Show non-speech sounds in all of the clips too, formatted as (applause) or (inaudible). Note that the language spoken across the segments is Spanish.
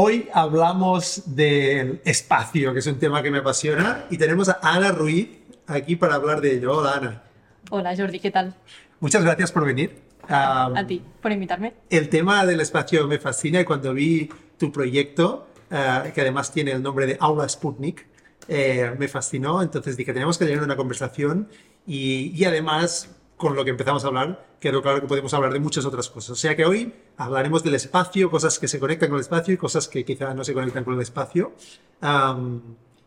Hoy hablamos del espacio, que es un tema que me apasiona, y tenemos a Ana Ruiz aquí para hablar de ello. Hola, Ana. Hola, Jordi, ¿qué tal? Muchas gracias por venir. Um, a ti, por invitarme. El tema del espacio me fascina y cuando vi tu proyecto, uh, que además tiene el nombre de Aula Sputnik, eh, me fascinó. Entonces dije, tenemos que tener una conversación y, y además con lo que empezamos a hablar, quedó claro que podemos hablar de muchas otras cosas. O sea que hoy hablaremos del espacio, cosas que se conectan con el espacio y cosas que quizá no se conectan con el espacio.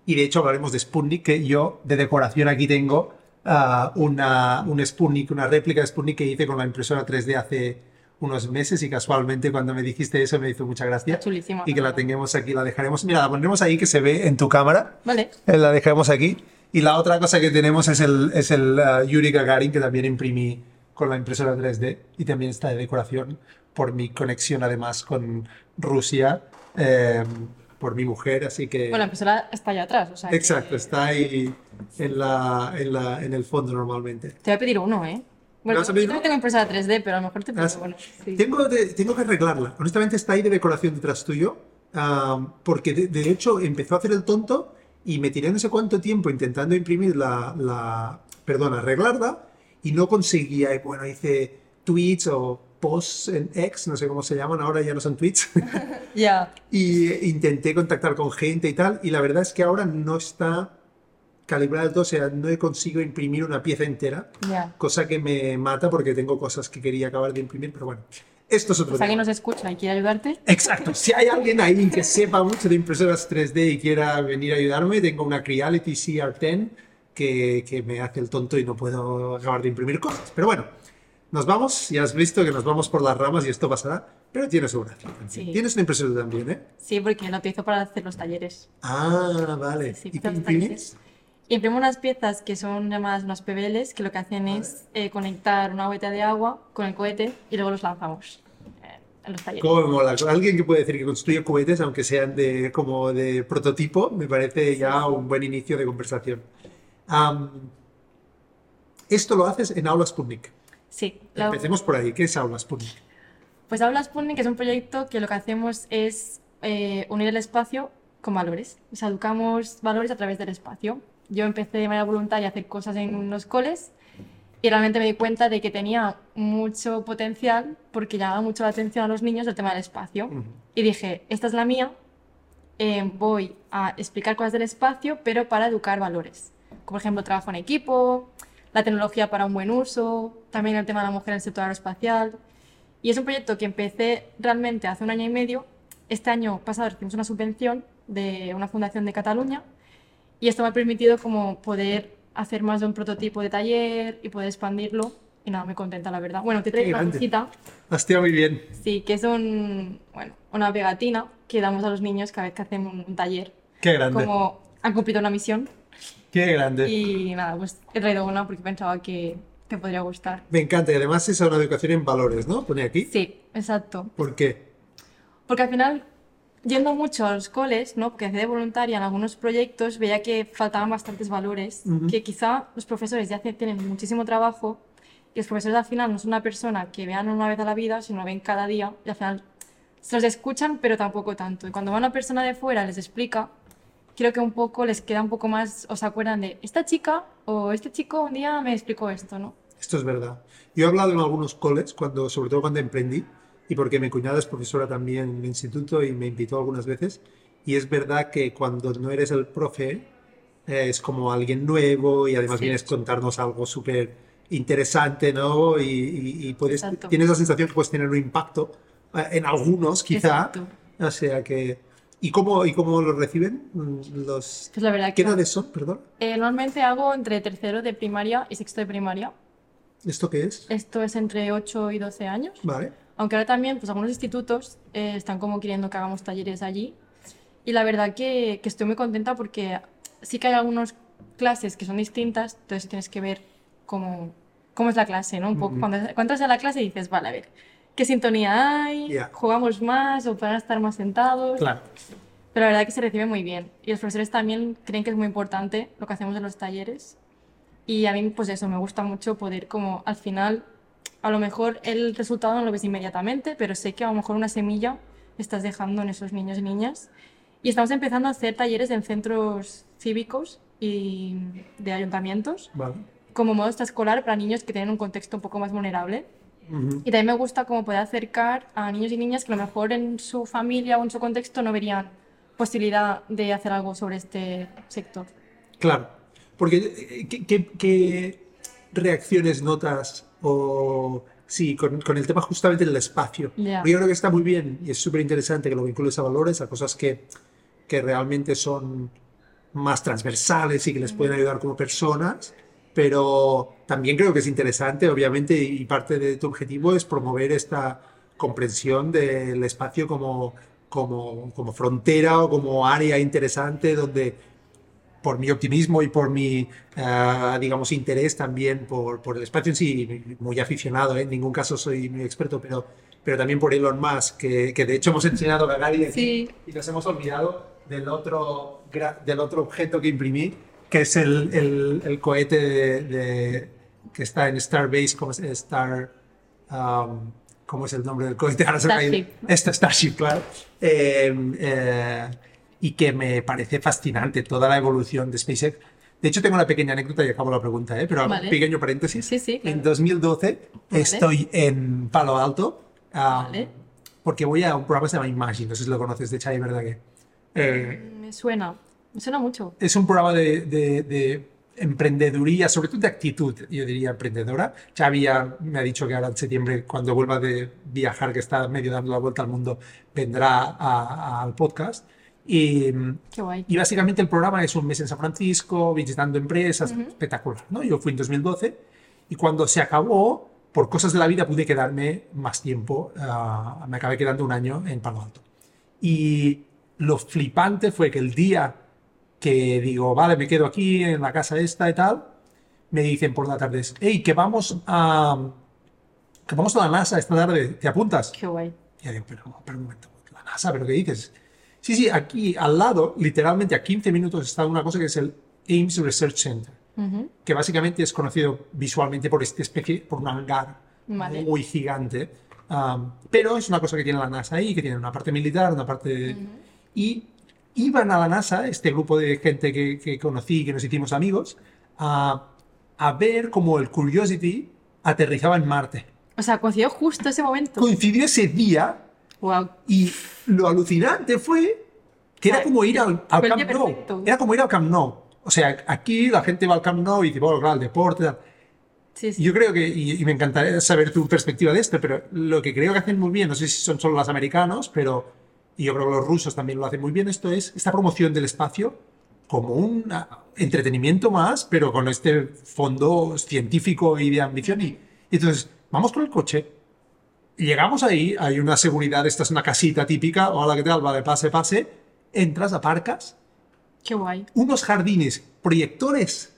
y de hecho hablaremos de Sputnik, que yo de decoración aquí tengo uh, una, un Sputnik, una réplica de Sputnik que hice con la impresora 3D hace unos meses y casualmente cuando me dijiste eso me hizo mucha gracia. Chulísimo. Y que la tengamos aquí, la dejaremos. Mira, la pondremos ahí que se ve en tu cámara. Vale. Eh, la dejaremos aquí. Y la otra cosa que tenemos es el, es el uh, Yuri Gagarin, que también imprimí con la impresora 3D y también está de decoración por mi conexión además con Rusia, eh, por mi mujer, así que... Bueno, la impresora está allá atrás, o sea Exacto, está ahí en, la, en, la, en, el fondo normalmente. Te voy a pedir uno, ¿eh? Bueno, yo también tengo impresora 3D, pero a lo mejor te pido ah, uno. Sí. Tengo, tengo que arreglarla. Honestamente está ahí de decoración detrás tuyo, uh, porque de, de hecho empezó a hacer el tonto y me tiré no sé cuánto tiempo intentando imprimir la, la perdón, arreglarla y no conseguía. Y bueno, hice tweets o posts en X, no sé cómo se llaman, ahora ya no son tweets. (laughs) Ya. (laughs) y intenté contactar con gente y tal, y la verdad es que ahora no está calibrado, o sea, no consigo imprimir una pieza entera, cosa que me mata porque tengo cosas que quería acabar de imprimir, pero bueno. Esto es otro si alguien nos escucha y quiere ayudarte. Exacto. Si hay alguien ahí que (laughs) sepa mucho de impresoras 3D y quiera venir a ayudarme, tengo una Creality CR10 que, que me hace el tonto y no puedo acabar de imprimir cosas. Pero bueno, nos vamos. Ya has visto que nos vamos por las ramas y esto pasará. Pero tienes una. Sí. Tienes una impresora también, ¿eh? Sí, porque la utilizo para hacer los talleres. Ah, vale. ¿Y qué imprimes? Imprimo unas piezas que son llamadas unas PBLs, que lo que hacen es eh, conectar una botella de agua con el cohete y luego los lanzamos en los talleres. ¿Cómo mola? Alguien que puede decir que construye cohetes, aunque sean de, como de prototipo, me parece ya un buen inicio de conversación. esto lo haces en Aula Sputnik. Sí. Empecemos por ahí. ¿Qué es Aula Sputnik? Pues Aula Sputnik es un proyecto que lo que hacemos es eh, unir el espacio con valores. O sea, educamos valores a través del espacio yo empecé de manera voluntaria a hacer cosas en los coles y realmente me di cuenta de que tenía mucho potencial porque llamaba mucho la atención a los niños el tema del espacio. Y dije, esta es la mía, eh, voy a explicar cosas del espacio, pero para educar valores. Como por ejemplo, trabajo en equipo, la tecnología para un buen uso, también el tema de la mujer en el sector aeroespacial. Y es un proyecto que empecé realmente hace un año y medio. Este año pasado recibimos una subvención de una fundación de Cataluña y esto me ha permitido como poder hacer más de un prototipo de taller y poder expandirlo. Y nada, me contenta, la verdad. Bueno, te traigo una cosita. Hostia, muy bien. Sí, que es un, bueno, una pegatina que damos a los niños cada vez que hacen un taller. Qué grande. Como han cumplido una misión. Qué grande. Y nada, pues he traído una porque pensaba que te podría gustar. Me encanta. Y además es una educación en valores, ¿no? Pone aquí. Sí, exacto. ¿Por qué? Porque al final yendo mucho a los coles, ¿no? porque hacía de voluntaria en algunos proyectos, veía que faltaban bastantes valores, que quizá los profesores ya tienen muchísimo trabajo y los profesores al final no son una persona que vean una vez a la vida, sino ven cada día y al final se los escuchan, pero tampoco tanto. Y cuando va una persona de fuera les explica, creo que un poco les queda un poco más, o se acuerdan de esta chica o este chico un día me explicó esto, ¿no? Esto es verdad. Yo he hablado en algunos coles, cuando, sobre todo cuando emprendí, y porque mi cuñada es profesora también en el instituto y me invitó algunas veces. Y es verdad que cuando no eres el profe, eh, es como alguien nuevo y además vienes a contarnos algo súper interesante, ¿no? Y, puedes, tienes la sensación que puedes tener un impacto eh, en algunos, quizá. O sea que... ¿Y cómo, ¿Y cómo lo reciben los... Pues la verdad ¿Qué edades son, perdón? Eh, normalmente hago entre tercero de primaria y sexto de primaria. ¿Esto qué es? Esto es entre 8 y 12 años. Vale. Aunque ahora también, pues algunos institutos eh, están como queriendo que hagamos talleres allí. Y la verdad que, que, estoy muy contenta porque sí que hay algunas clases que son distintas, entonces tienes que ver cómo, cómo es la clase, ¿no? Un poco, cuando, entras a la clase dices, vale, a ver, ¿qué sintonía hay? ¿Jugamos más o pueden estar más sentados? Claro. Pero la verdad que se recibe muy bien. Y los profesores también creen que es muy importante lo que hacemos en los talleres. Y a mí, pues eso, me gusta mucho poder como al final a lo mejor el resultado no lo ves inmediatamente, pero sé que a lo mejor una semilla estás dejando en esos niños y niñas. Y estamos empezando a hacer talleres en centros cívicos y de ayuntamientos Vale. como modo extraescolar para niños que tienen un contexto un poco más vulnerable. Ujú. Y también me gusta cómo poder acercar a niños y niñas que a lo mejor en su familia o en su contexto no verían posibilidad de hacer algo sobre este sector. Claro. Porque, eh, ¿qué, qué- qué reacciones notas o sí, con, con el tema justamente del espacio? Porque Yo creo que está muy bien y es súper interesante que lo vincules a valores, a cosas que, que realmente son más transversales y que les pueden ayudar como personas, pero también creo que es interesante, obviamente, y parte de tu objetivo es promover esta comprensión del espacio como, como, como frontera o como área interesante donde por mi optimismo y por mi, eh, digamos, interés también por, por el espacio en sí, muy aficionado, ¿eh? en ningún caso soy muy experto, pero, pero también por Elon Musk, que, que de hecho hemos enseñado a aquí Sí. y nos hemos olvidado del otro, del otro objeto que imprimí, que es el, el, el cohete de, de- que está en Starbase, ¿cómo es? Star, um, ¿cómo es el nombre del cohete? (laughs) Ahora. Starship. Este Starship, claro. Eh, eh, y que me parece fascinante toda la evolución de SpaceX. De hecho, tengo una pequeña anécdota y acabo la pregunta, ¿eh? pero Vale. pequeño paréntesis. Sí, sí, claro. En 2012 Vale. estoy en Palo Alto ah, Vale. porque voy a un programa que se llama Imagine, no sé si lo conoces, de Xavi Verdaguer. Eh, Me suena, me suena mucho. es un programa de, de- de emprendeduría, sobre todo de actitud, yo diría emprendedora. Xavi ya me ha dicho que ahora en septiembre, cuando vuelva de viajar, que está medio dando la vuelta al mundo, vendrá al podcast. Y, Qué guay. y básicamente el programa es un mes en San Francisco, visitando empresas, espectacular. ¿no? Yo fui en 2012 y cuando se acabó, por cosas de la vida pude quedarme más tiempo, ah, me acabé quedando un año en Palo Alto. Y lo flipante fue que el día que digo, vale, me quedo aquí en la casa esta y tal, me dicen por la tarde, hey, que vamos a, que vamos a la NASA esta tarde, ¿te apuntas? Qué guay. Y yo digo, pero, pero un momento, la NASA, ¿pero qué dices? Sí, sí, aquí al lado, literalmente a 15 minutos, está una cosa que es el Ames Research Center, Ujú. que básicamente es conocido visualmente por esta especie, por un hangar Vale. muy gigante, um, pero es una cosa que tiene la NASA ahí, que tiene una parte militar, una parte... de- Y iban a la NASA, este grupo de gente que, que conocí, que nos hicimos amigos, a, a ver cómo el Curiosity aterrizaba en Marte. O sea, coincidió justo ese momento. Coincidió ese día Wow. y lo alucinante fue que era como ir al, al Camp Nou. Era como ir al Camp Nou. O sea, aquí la gente va al Camp Nou y dice, bueno, claro, el deporte. tal. Sí, sí. Yo creo que, y, y me encantaría saber tu perspectiva de esto, pero lo que creo que hacen muy bien, no sé si son solo los americanos, pero y yo creo que los rusos también lo hacen muy bien, esto es esta promoción del espacio como un ah, entretenimiento más, pero con este fondo científico y de ambición. Y, y entonces, vamos con el coche, llegamos ahí, hay una seguridad, esta es una casita típica, hola, ¿qué tal? Vale, pase, pase. Entras, aparcas, Qué guay. unos jardines, proyectores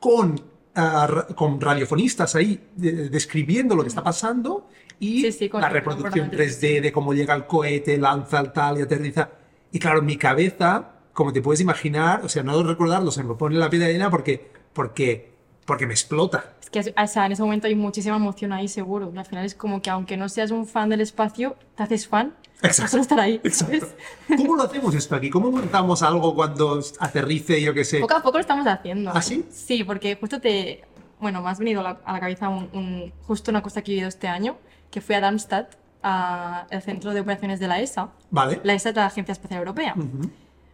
con, ra- con radiofonistas ahí de- describiendo lo que está pasando y Sí, sí, la reproducción programa 3D de cómo llega el cohete, lanza el tal y aterriza. Y claro, mi cabeza, como te puedes imaginar, o sea, no recordarlo, se me pone la piel de gallina porque, porque, porque me explota. Es que o sea, en ese momento hay muchísima emoción ahí, seguro. Al final es como que aunque no seas un fan del espacio, te haces fan. Exacto. solo estar ahí. Exacto. ¿sabes? ¿Cómo lo hacemos esto aquí? ¿Cómo montamos algo cuando aterrice, yo qué sé? Poco a poco lo estamos haciendo. ¿Ah, sí? Sí, porque justo te. Bueno, me has venido a la, cabeza un, un- justo una cosa que he vivido este año, que fui a Darmstadt, al centro de operaciones de la ESA. Vale. La ESA es la Agencia Espacial Europea. Ujú.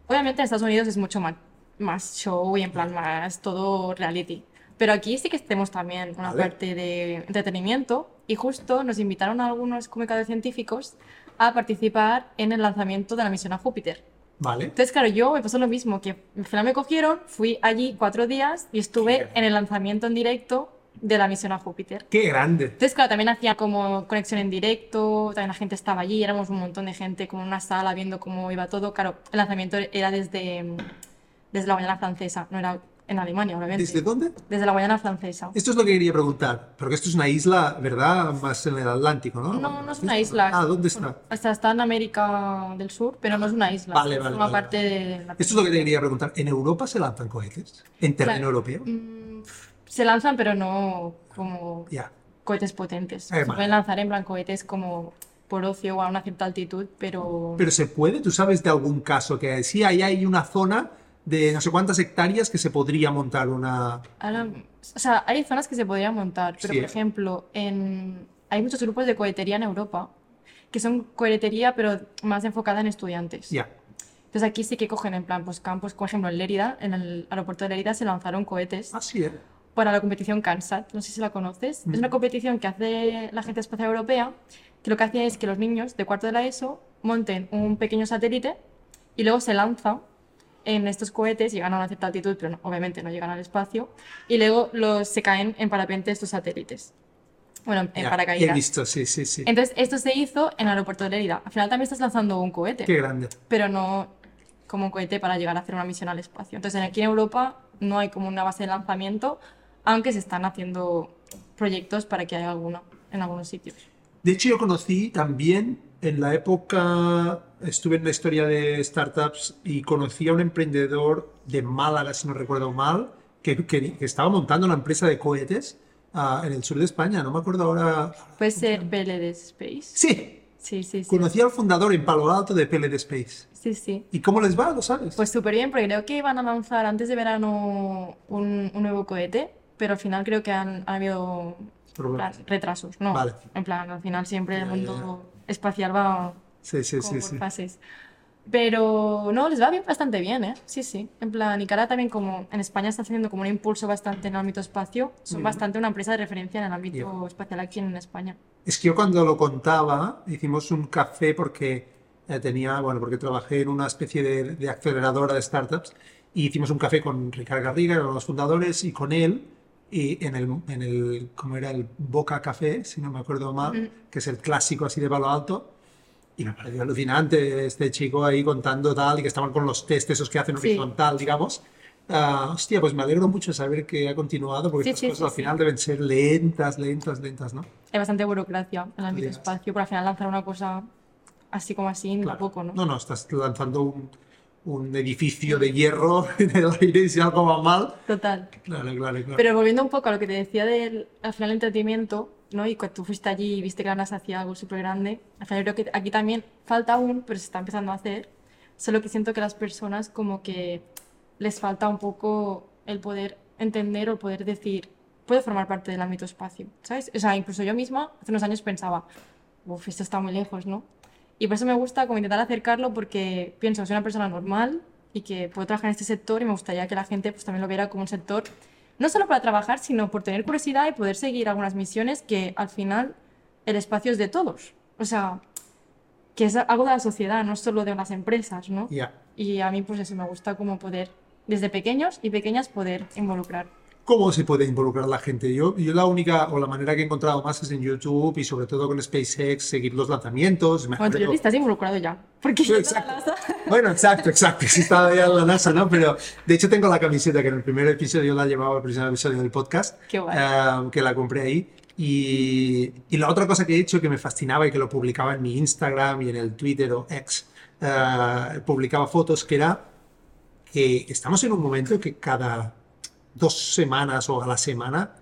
Obviamente en Estados Unidos es mucho más, más show y en plan más todo reality. Pero aquí sí que tenemos también una Vale. parte de entretenimiento y justo nos invitaron a algunos comunicadores científicos a participar en el lanzamiento de la misión a Júpiter. Vale. Entonces, claro, yo me pasó lo mismo, que al final me cogieron, fui allí cuatro días y estuve en el lanzamiento en directo de la misión a Júpiter. Qué grande. Entonces, claro, también hacía como conexión en directo, también la gente estaba allí, éramos un montón de gente como en una sala viendo cómo iba todo. Claro, el lanzamiento era desde, desde la Guayana Francesa, no era en Alemania, obviamente. ¿Desde dónde? Desde la Guayana Francesa. Esto es lo que quería preguntar, porque esto es una isla, ¿verdad? Más en el Atlántico, ¿no? No, no es una isla. Ah, ¿dónde está? Sea, está en América del Sur, pero no es una isla. Vale, es vale, una vale, parte de la... Esto es lo que te quería preguntar. ¿En Europa se lanzan cohetes? ¿En terreno Claro. europeo? Mm, Se lanzan, pero no como Ya. cohetes potentes. Eh, Se pueden lanzar en plan cohetes como por ocio o a una cierta altitud, pero... Pero se puede, tú sabes de algún caso que sí, ahí hay una zona de no sé cuántas hectáreas que se podría montar una... Ahora, o sea, hay zonas que se podrían montar, pero Sí. por ejemplo, en... hay muchos grupos de cohetería en Europa que son cohetería pero más enfocada en estudiantes. Ya, Entonces aquí sí que cogen en plan pues campos, por ejemplo en Lérida, en el aeropuerto de Lérida se lanzaron cohetes así es. para la competición CANSAT, no sé si la conoces. Es una competición que hace la Agencia Espacial Europea, que lo que hace es que los niños de cuarto de la ESO monten un pequeño satélite y luego se lanza en estos cohetes, llegan a una cierta altitud, pero no- obviamente no llegan al espacio, y luego los, se caen en parapente estos satélites. Bueno, en Ya, paracaídas. He visto, sí, sí, sí. Entonces, esto se hizo en el aeropuerto de Lérida. Al final también estás lanzando un cohete Qué grande. pero no como un cohete para llegar a hacer una misión al espacio. Entonces, aquí en Europa no hay como una base de lanzamiento, aunque se están haciendo proyectos para que haya alguno en algunos sitios. De hecho, yo conocí también en la época, estuve en la historia de startups y conocí a un emprendedor de Málaga, si no recuerdo mal, que, que- que estaba montando una empresa de cohetes ah, en el sur de España. No me acuerdo ahora. Puede ser PLD Space. Sí, Sí, sí, sí. conocí al fundador en Palo Alto de PLD Space. Sí, sí. ¿Y cómo les va? ¿Lo sabes? Pues súper bien, porque creo que iban a lanzar antes de verano un, un nuevo cohete, pero al final creo que han, ha habido Problemas. retrasos, ¿no? Vale. En plan, al final siempre el ya, mundo espacial va Sí, sí, como sí, por sí. fases. Pero no, les va bien, bastante bien, ¿eh? Sí, sí. En plan, ahora también como en España está haciendo como un impulso bastante en el ámbito espacio, son Ujú. bastante una empresa de referencia en el ámbito Ya. espacial aquí en España. Es que yo cuando lo contaba, hicimos un café porque eh, tenía, bueno, porque trabajé en una especie de, de aceleradora de startups y hicimos un café con Ricardo Garriga, uno de los fundadores, y con él, y en el, en el, ¿cómo era? El Boca Café, si no me acuerdo mal, que es el clásico así de Palo Alto. Y me pareció alucinante este chico ahí contando tal y que estaban con los test esos que hacen Sí. horizontal, digamos. Ah, hostia, pues me alegro mucho de saber que ha continuado porque Sí, estas sí, cosas sí, al sí. final deben ser lentas, lentas, lentas, ¿no? Hay bastante burocracia en el ámbito espacio, pero al final lanzar una cosa así como así, Claro. poco, ¿no? No, no, estás lanzando un, un edificio de hierro (laughs) en el aire y si algo va mal. Total. Claro, claro, claro. Pero volviendo un poco a lo que te decía del al final el entretenimiento, ¿no? Y cuando tú fuiste allí y viste que ganas hacía algo súper grande, al final creo que aquí también falta aún, pero se está empezando a hacer. Solo que siento que las personas como que les falta un poco el poder entender o el poder decir, puedo formar parte del ámbito espacio, ¿sabes? O sea, incluso yo misma hace unos años pensaba, uff, esto está muy lejos, ¿no? Y por eso me gusta como intentar acercarlo porque pienso, soy una persona normal y que puedo trabajar en este sector y me gustaría que la gente pues también lo viera como un sector, no solo para trabajar, sino por tener curiosidad y poder seguir algunas misiones que al final el espacio es de todos. O sea, que es algo de la sociedad, no solo de las empresas, ¿no? Ya. Y a mí pues eso me gusta como poder, desde pequeños y pequeñas, poder involucrar. ¿Cómo se puede involucrar la gente? Yo, yo la única o la manera que he encontrado más es en YouTube y sobre todo con SpaceX, seguir los lanzamientos. Bueno, tú estás involucrado ya. Porque Sí, yo exacto. la NASA- (laughs) Bueno, exacto, exacto. Sí estaba ya en la NASA, ¿no? Pero de hecho tengo la camiseta que en el primer episodio la llevaba, el primer episodio del podcast, Qué eh, que la compré ahí. Y, y la otra cosa que he hecho que me fascinaba y que lo publicaba en mi Instagram y en el Twitter o X, eh, publicaba fotos, que era que estamos en un momento que cada dos semanas o a la semana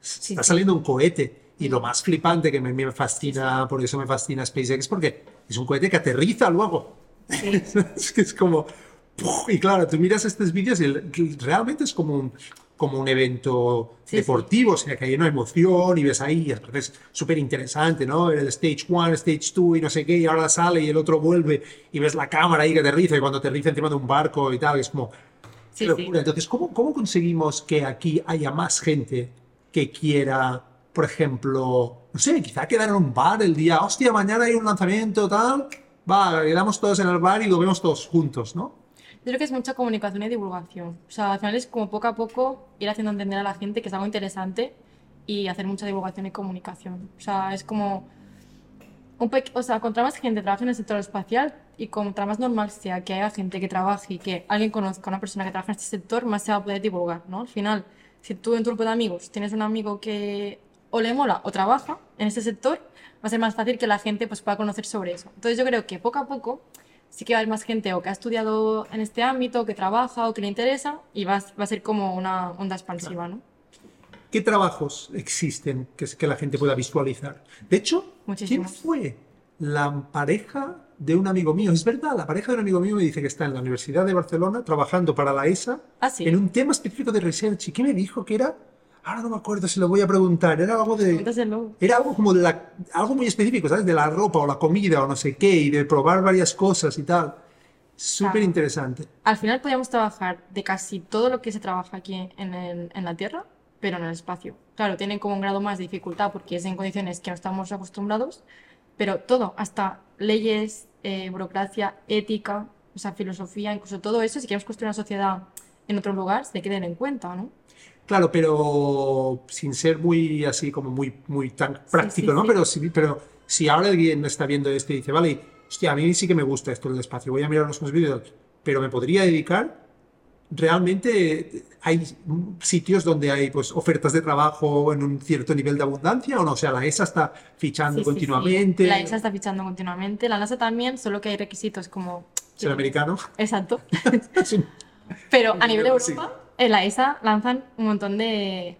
está sí. saliendo un cohete. Y lo más flipante que me, me fascina, por eso me fascina SpaceX, porque es un cohete que aterriza luego. Sí. (laughs) es que es como... Y claro, tú miras estos vídeos y realmente es como un, como un evento Sí, deportivo, o sea, que hay una emoción y ves ahí, y es súper interesante, ¿no? El stage 1, stage 2 y no sé qué, y ahora sale y el otro vuelve y ves la cámara ahí que aterriza y cuando aterriza encima de un barco y tal, es como... Sí, qué sí. locura. Entonces, ¿cómo, ¿cómo conseguimos que aquí haya más gente que quiera, por ejemplo, no sé, quizá quedar en un bar el día, hostia, mañana hay un lanzamiento, tal, va, quedamos todos en el bar y lo vemos todos juntos, ¿no? Yo creo que es mucha comunicación y divulgación. O sea, al final es como poco a poco ir haciendo entender a la gente que es algo interesante y hacer mucha divulgación y comunicación. O sea, es como... Un o sea, contra más gente trabaje en el sector espacial y contra más normal sea que haya gente que trabaje y que alguien conozca a una persona que trabaja en este sector, más se va a poder divulgar, ¿no? Al final, si tú en tu grupo de amigos tienes un amigo que o le mola o trabaja en este sector, va a ser más fácil que la gente pues, pueda conocer sobre eso. Entonces yo creo que poco a poco sí que va a haber más gente o que ha estudiado en este ámbito, que trabaja o que le interesa y va, a- va a ser como una onda expansiva, ¿no? ¿Qué trabajos existen que, que la gente pueda visualizar? De hecho, ¿quién Muchísimos. fue la pareja de un amigo mío. Es verdad, la pareja de un amigo mío me dice que está en la Universidad de Barcelona trabajando para la ESA Ah, sí. en un tema específico de research. ¿Y qué me dijo que era? Ahora no me acuerdo si lo voy a preguntar. Era algo de... Cuéntaselo. Era algo como de la, algo muy específico, ¿sabes? De la ropa o la comida o no sé qué, y de probar varias cosas y tal. Súper interesante. Al final podríamos trabajar de casi todo lo que se trabaja aquí en, el- en la Tierra, pero en el espacio. Claro, tienen como un grado más de dificultad porque es en condiciones que no estamos acostumbrados, pero todo, hasta leyes, eh, burocracia, ética, o sea, filosofía, incluso todo eso, si queremos construir una sociedad en otro lugar, se tiene que tener en cuenta, ¿no? Claro, pero sin ser muy así como muy, muy tan práctico, sí, ¿no? sí. Pero, si, pero si ahora alguien está viendo esto y dice, vale, hostia, a mí sí que me gusta esto del espacio, voy a mirar unos vídeos, pero me podría dedicar, realmente hay sitios donde hay pues ofertas de trabajo en un cierto nivel de abundancia o no, o sea, la ESA está fichando Sí, sí, sí. continuamente, La ESA está fichando continuamente, la NASA también, solo que hay requisitos como... ser americano. Exacto. (laughs) Pero a nivel Sí. Europa, en la ESA lanzan un montón de,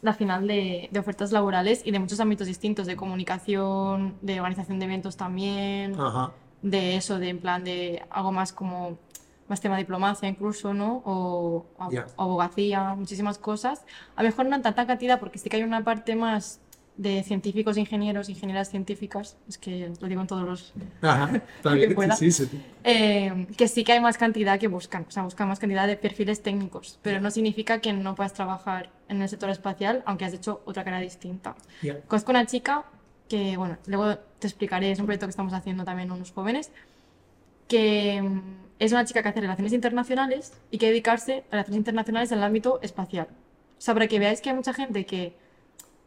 la final de, de ofertas laborales y de muchos ámbitos distintos, de comunicación, de organización de eventos también, Ajá. de eso, de en plan de algo más como, más tema diplomacia incluso, ¿no? O, Ya. abogacía, muchísimas cosas. A lo mejor no en tanta cantidad porque sí que hay una parte más de científicos, ingenieros, ingenieras científicas, es que lo digo en todos los Ajá. (laughs) Que pueda. sí, sí, sí. eh, que sí que hay más cantidad que buscan, o sea, buscan más cantidad de perfiles técnicos, pero no significa que no puedas trabajar en el sector espacial, aunque has hecho otra carrera distinta. Ya. Conozco una chica que, bueno, luego te explicaré, es un proyecto que estamos haciendo también unos jóvenes, que mm, es una chica que hace relaciones internacionales y que dedicarse a relaciones internacionales en el ámbito espacial. O sea, para que veáis que hay mucha gente que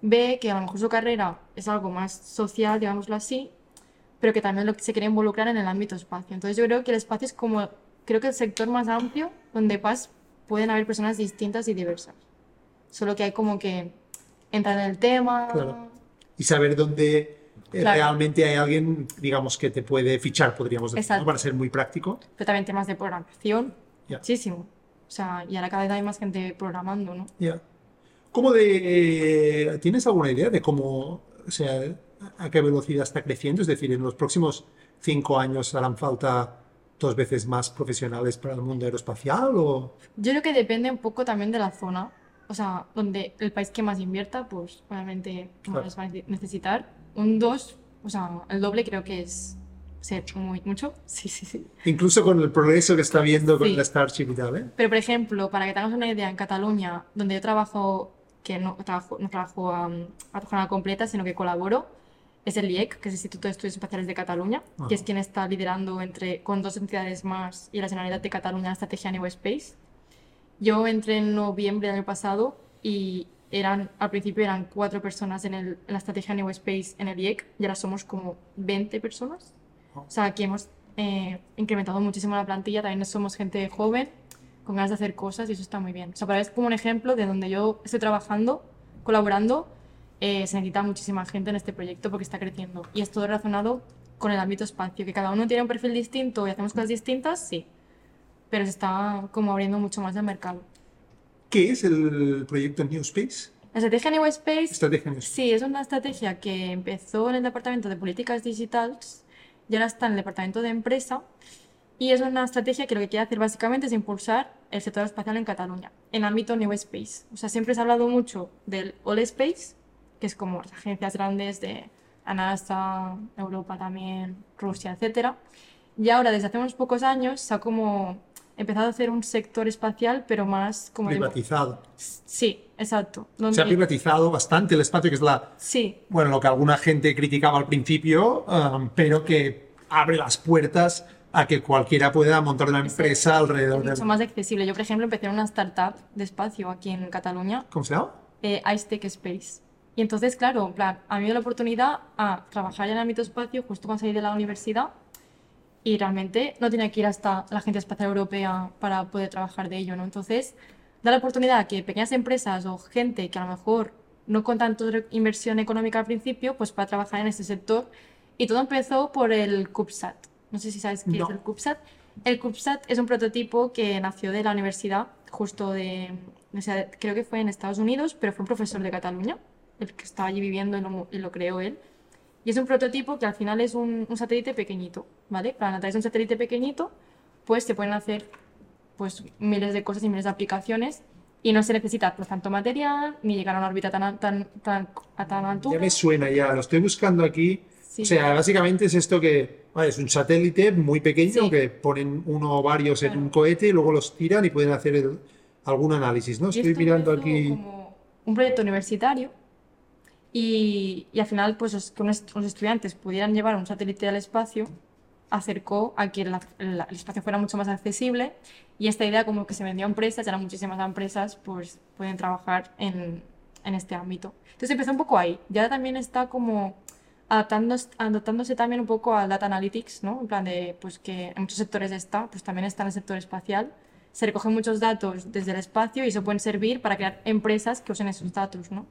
ve que a lo mejor su carrera es algo más social, digámoslo así, pero que también lo se quiere involucrar en el ámbito espacio. Entonces yo creo que el espacio es como, creo que el sector más amplio donde pas pueden haber personas distintas y diversas. Solo que hay como que entrar en el tema. Claro. Y saber dónde Claro. realmente hay alguien, digamos, que te puede fichar, podríamos decir, ¿no? Para ser muy práctico. Pero también temas de programación, Ya. muchísimo. O sea, y ahora cada vez hay más gente programando, ¿no? Ya. ¿Cómo de... eh, ¿Tienes alguna idea de cómo, o sea, a qué velocidad está creciendo? Es decir, en los próximos cinco años harán falta dos veces más profesionales para el mundo aeroespacial o... Yo creo que depende un poco también de la zona. O sea, donde el país que más invierta, pues obviamente Claro. más va a necesitar. Un 2, o sea, el doble creo que es ser muy, mucho. (laughs) Sí, sí, sí. Incluso con el progreso que está viendo con Sí. la Starship y tal, ¿eh? Pero, por ejemplo, para que tengas una idea, en Cataluña, donde yo trabajo, que no trabajo, no trabajo um, a jornada completa, sino que colaboro, es el IEC, que es el Instituto de Estudios Espaciales de Cataluña, que es Ajá. quien está liderando entre, con dos entidades más y la Generalitat de Cataluña la estrategia New Space. Yo entré en noviembre del año pasado y eran, al principio eran cuatro personas en, el, en la estrategia New Space en el IEC y ahora somos como 20 personas. O sea, que hemos eh, incrementado muchísimo la plantilla, también somos gente joven, con ganas de hacer cosas y eso está muy bien. O sea, para ver como un ejemplo de donde yo estoy trabajando, colaborando, eh, se necesita muchísima gente en este proyecto porque está creciendo. Y es todo relacionado con el ámbito espacio, que cada uno tiene un perfil distinto y hacemos cosas distintas, sí. Pero se está como abriendo mucho más el mercado. ¿Qué es el proyecto New Space? La estrategia New Space Estrategia New Space. Sí, es una estrategia que empezó en el Departamento de Políticas Digitales y ahora está en el Departamento de Empresa. Y es una estrategia que lo que quiere hacer básicamente es impulsar el sector espacial en Cataluña, en ámbito New Space. O sea, siempre se ha hablado mucho del All Space, que es como las agencias grandes de la NASA, Europa también, Rusia, etc. Y ahora, desde hace unos pocos años, se ha como empezado a hacer un sector espacial, pero más como... de- Privatizado. Sí, exacto. Se ha donde- privatizado bastante el espacio, que es la, Sí, bueno, lo que alguna gente criticaba al principio, um, pero que abre las puertas a que cualquiera pueda montar una empresa alrededor es de... mucho más accesible. Yo, por ejemplo, empecé en una startup de espacio aquí en Cataluña, ¿Cómo se llama? eh, Icetech Space. Y entonces, claro, en plan, a mí me dio la oportunidad a trabajar en el ámbito espacio justo cuando salí de la universidad y realmente no tenía que ir hasta la Agencia Espacial Europea para poder trabajar de ello, ¿no? Entonces, da la oportunidad a que pequeñas empresas o gente que a lo mejor no con tanto inversión económica al principio, pues pueda trabajar en este sector. Y todo empezó por el CubeSat. No sé si sabes qué No. es el CubeSat. El CubeSat es un prototipo que nació de la universidad, justo de, o sea, creo que fue en Estados Unidos, pero fue un profesor de Cataluña, el que estaba allí viviendo y lo, y lo creó él. Y es un prototipo que al final es un, un satélite pequeñito, ¿vale? Para a través de un satélite pequeñito, pues se pueden hacer pues miles de cosas y miles de aplicaciones y no se necesita pues, tanto material ni llegar a una órbita tan, tan, tan, a tan altura. Ya me suena, ya lo estoy buscando aquí. O sea, básicamente es esto que vale, es un satélite muy pequeño Sí. que ponen uno o varios en Claro. un cohete y luego los tiran y pueden hacer el- algún análisis, ¿no? Estoy esto mirando aquí. como un proyecto universitario y, y al final pues que unos- estudiantes pudieran llevar un satélite al espacio acercó a que la- la- el espacio fuera mucho más accesible y esta idea como que se vendió a empresas, ya ahora muchísimas empresas pues pueden trabajar en, en este ámbito. Entonces empezó un poco ahí, ya también está como adaptándose, adaptándose también un poco al data analytics, ¿no? En plan de pues que en muchos sectores está, pues también está en el sector espacial se recogen muchos datos desde el espacio y eso pueden servir para crear empresas que usen esos datos, ¿no?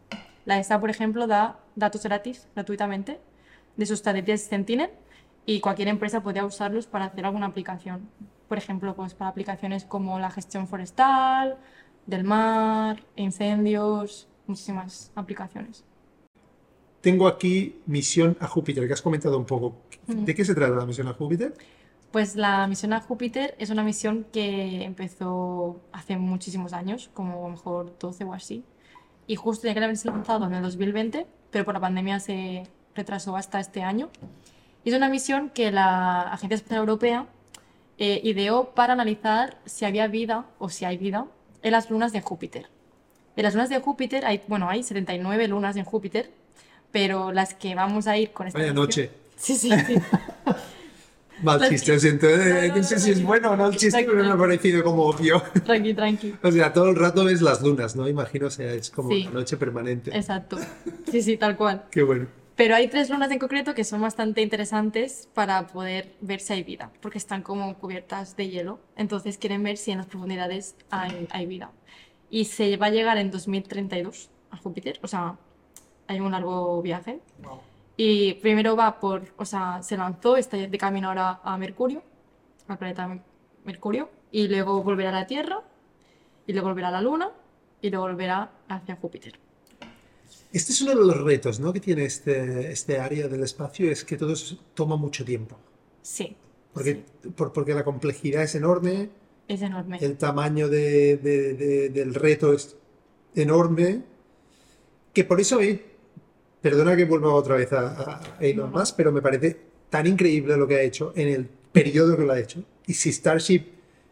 La ESA, por ejemplo, da datos gratis, gratuitamente, de sus satélites Sentinel y cualquier empresa podría usarlos para hacer alguna aplicación. Por ejemplo, pues para aplicaciones como la gestión forestal, del mar, incendios, muchísimas aplicaciones. Tengo aquí misión a Júpiter, que has comentado un poco. ¿De qué se trata la misión a Júpiter? Pues la misión a Júpiter es una misión que empezó hace muchísimos años, como a lo mejor 12 o así. Y justo tenía que haberse lanzado en el 2020, pero por la pandemia se retrasó hasta este año. Y es una misión que la Agencia Espacial Europea eh, ideó para analizar si había vida o si hay vida en las lunas de Júpiter. En las lunas de Júpiter hay, bueno, hay 79 lunas en Júpiter, pero las que vamos a ir con esta Vaya noche. Sí, sí, sí. (laughs) Mal chiste, lo siento. eh, no, no no, sé si es tranqui. bueno o no el chiste, pero me ha parecido como obvio. tranqui, tranqui. (laughs) O sea, todo el rato ves las lunas, ¿no? Imagino, o sea, es como Sí. una noche permanente. Exacto. Sí, sí, tal cual. Qué bueno. Pero hay tres lunas en concreto que son bastante interesantes para poder ver si hay vida, porque están como cubiertas de hielo. Entonces quieren ver si en las profundidades hay, hay vida. Y se va a llegar en 2032 a Júpiter, o sea, hay un largo viaje. Y primero va por, o sea, se lanzó, está de camino ahora a Mercurio, al planeta Mercurio, y luego volverá a la Tierra, y luego volverá a la Luna, y luego volverá hacia Júpiter. Este es uno de los retos, ¿no? Que tiene este, este área del espacio, es que todo toma mucho tiempo. Sí, Porque, por- porque la complejidad es enorme, es enorme. el tamaño de- de- de- del reto es enorme, que por eso, eh, perdona que vuelva otra vez a, a Elon. Musk, pero me parece tan increíble lo que ha hecho en el periodo que lo ha hecho. Y si Starship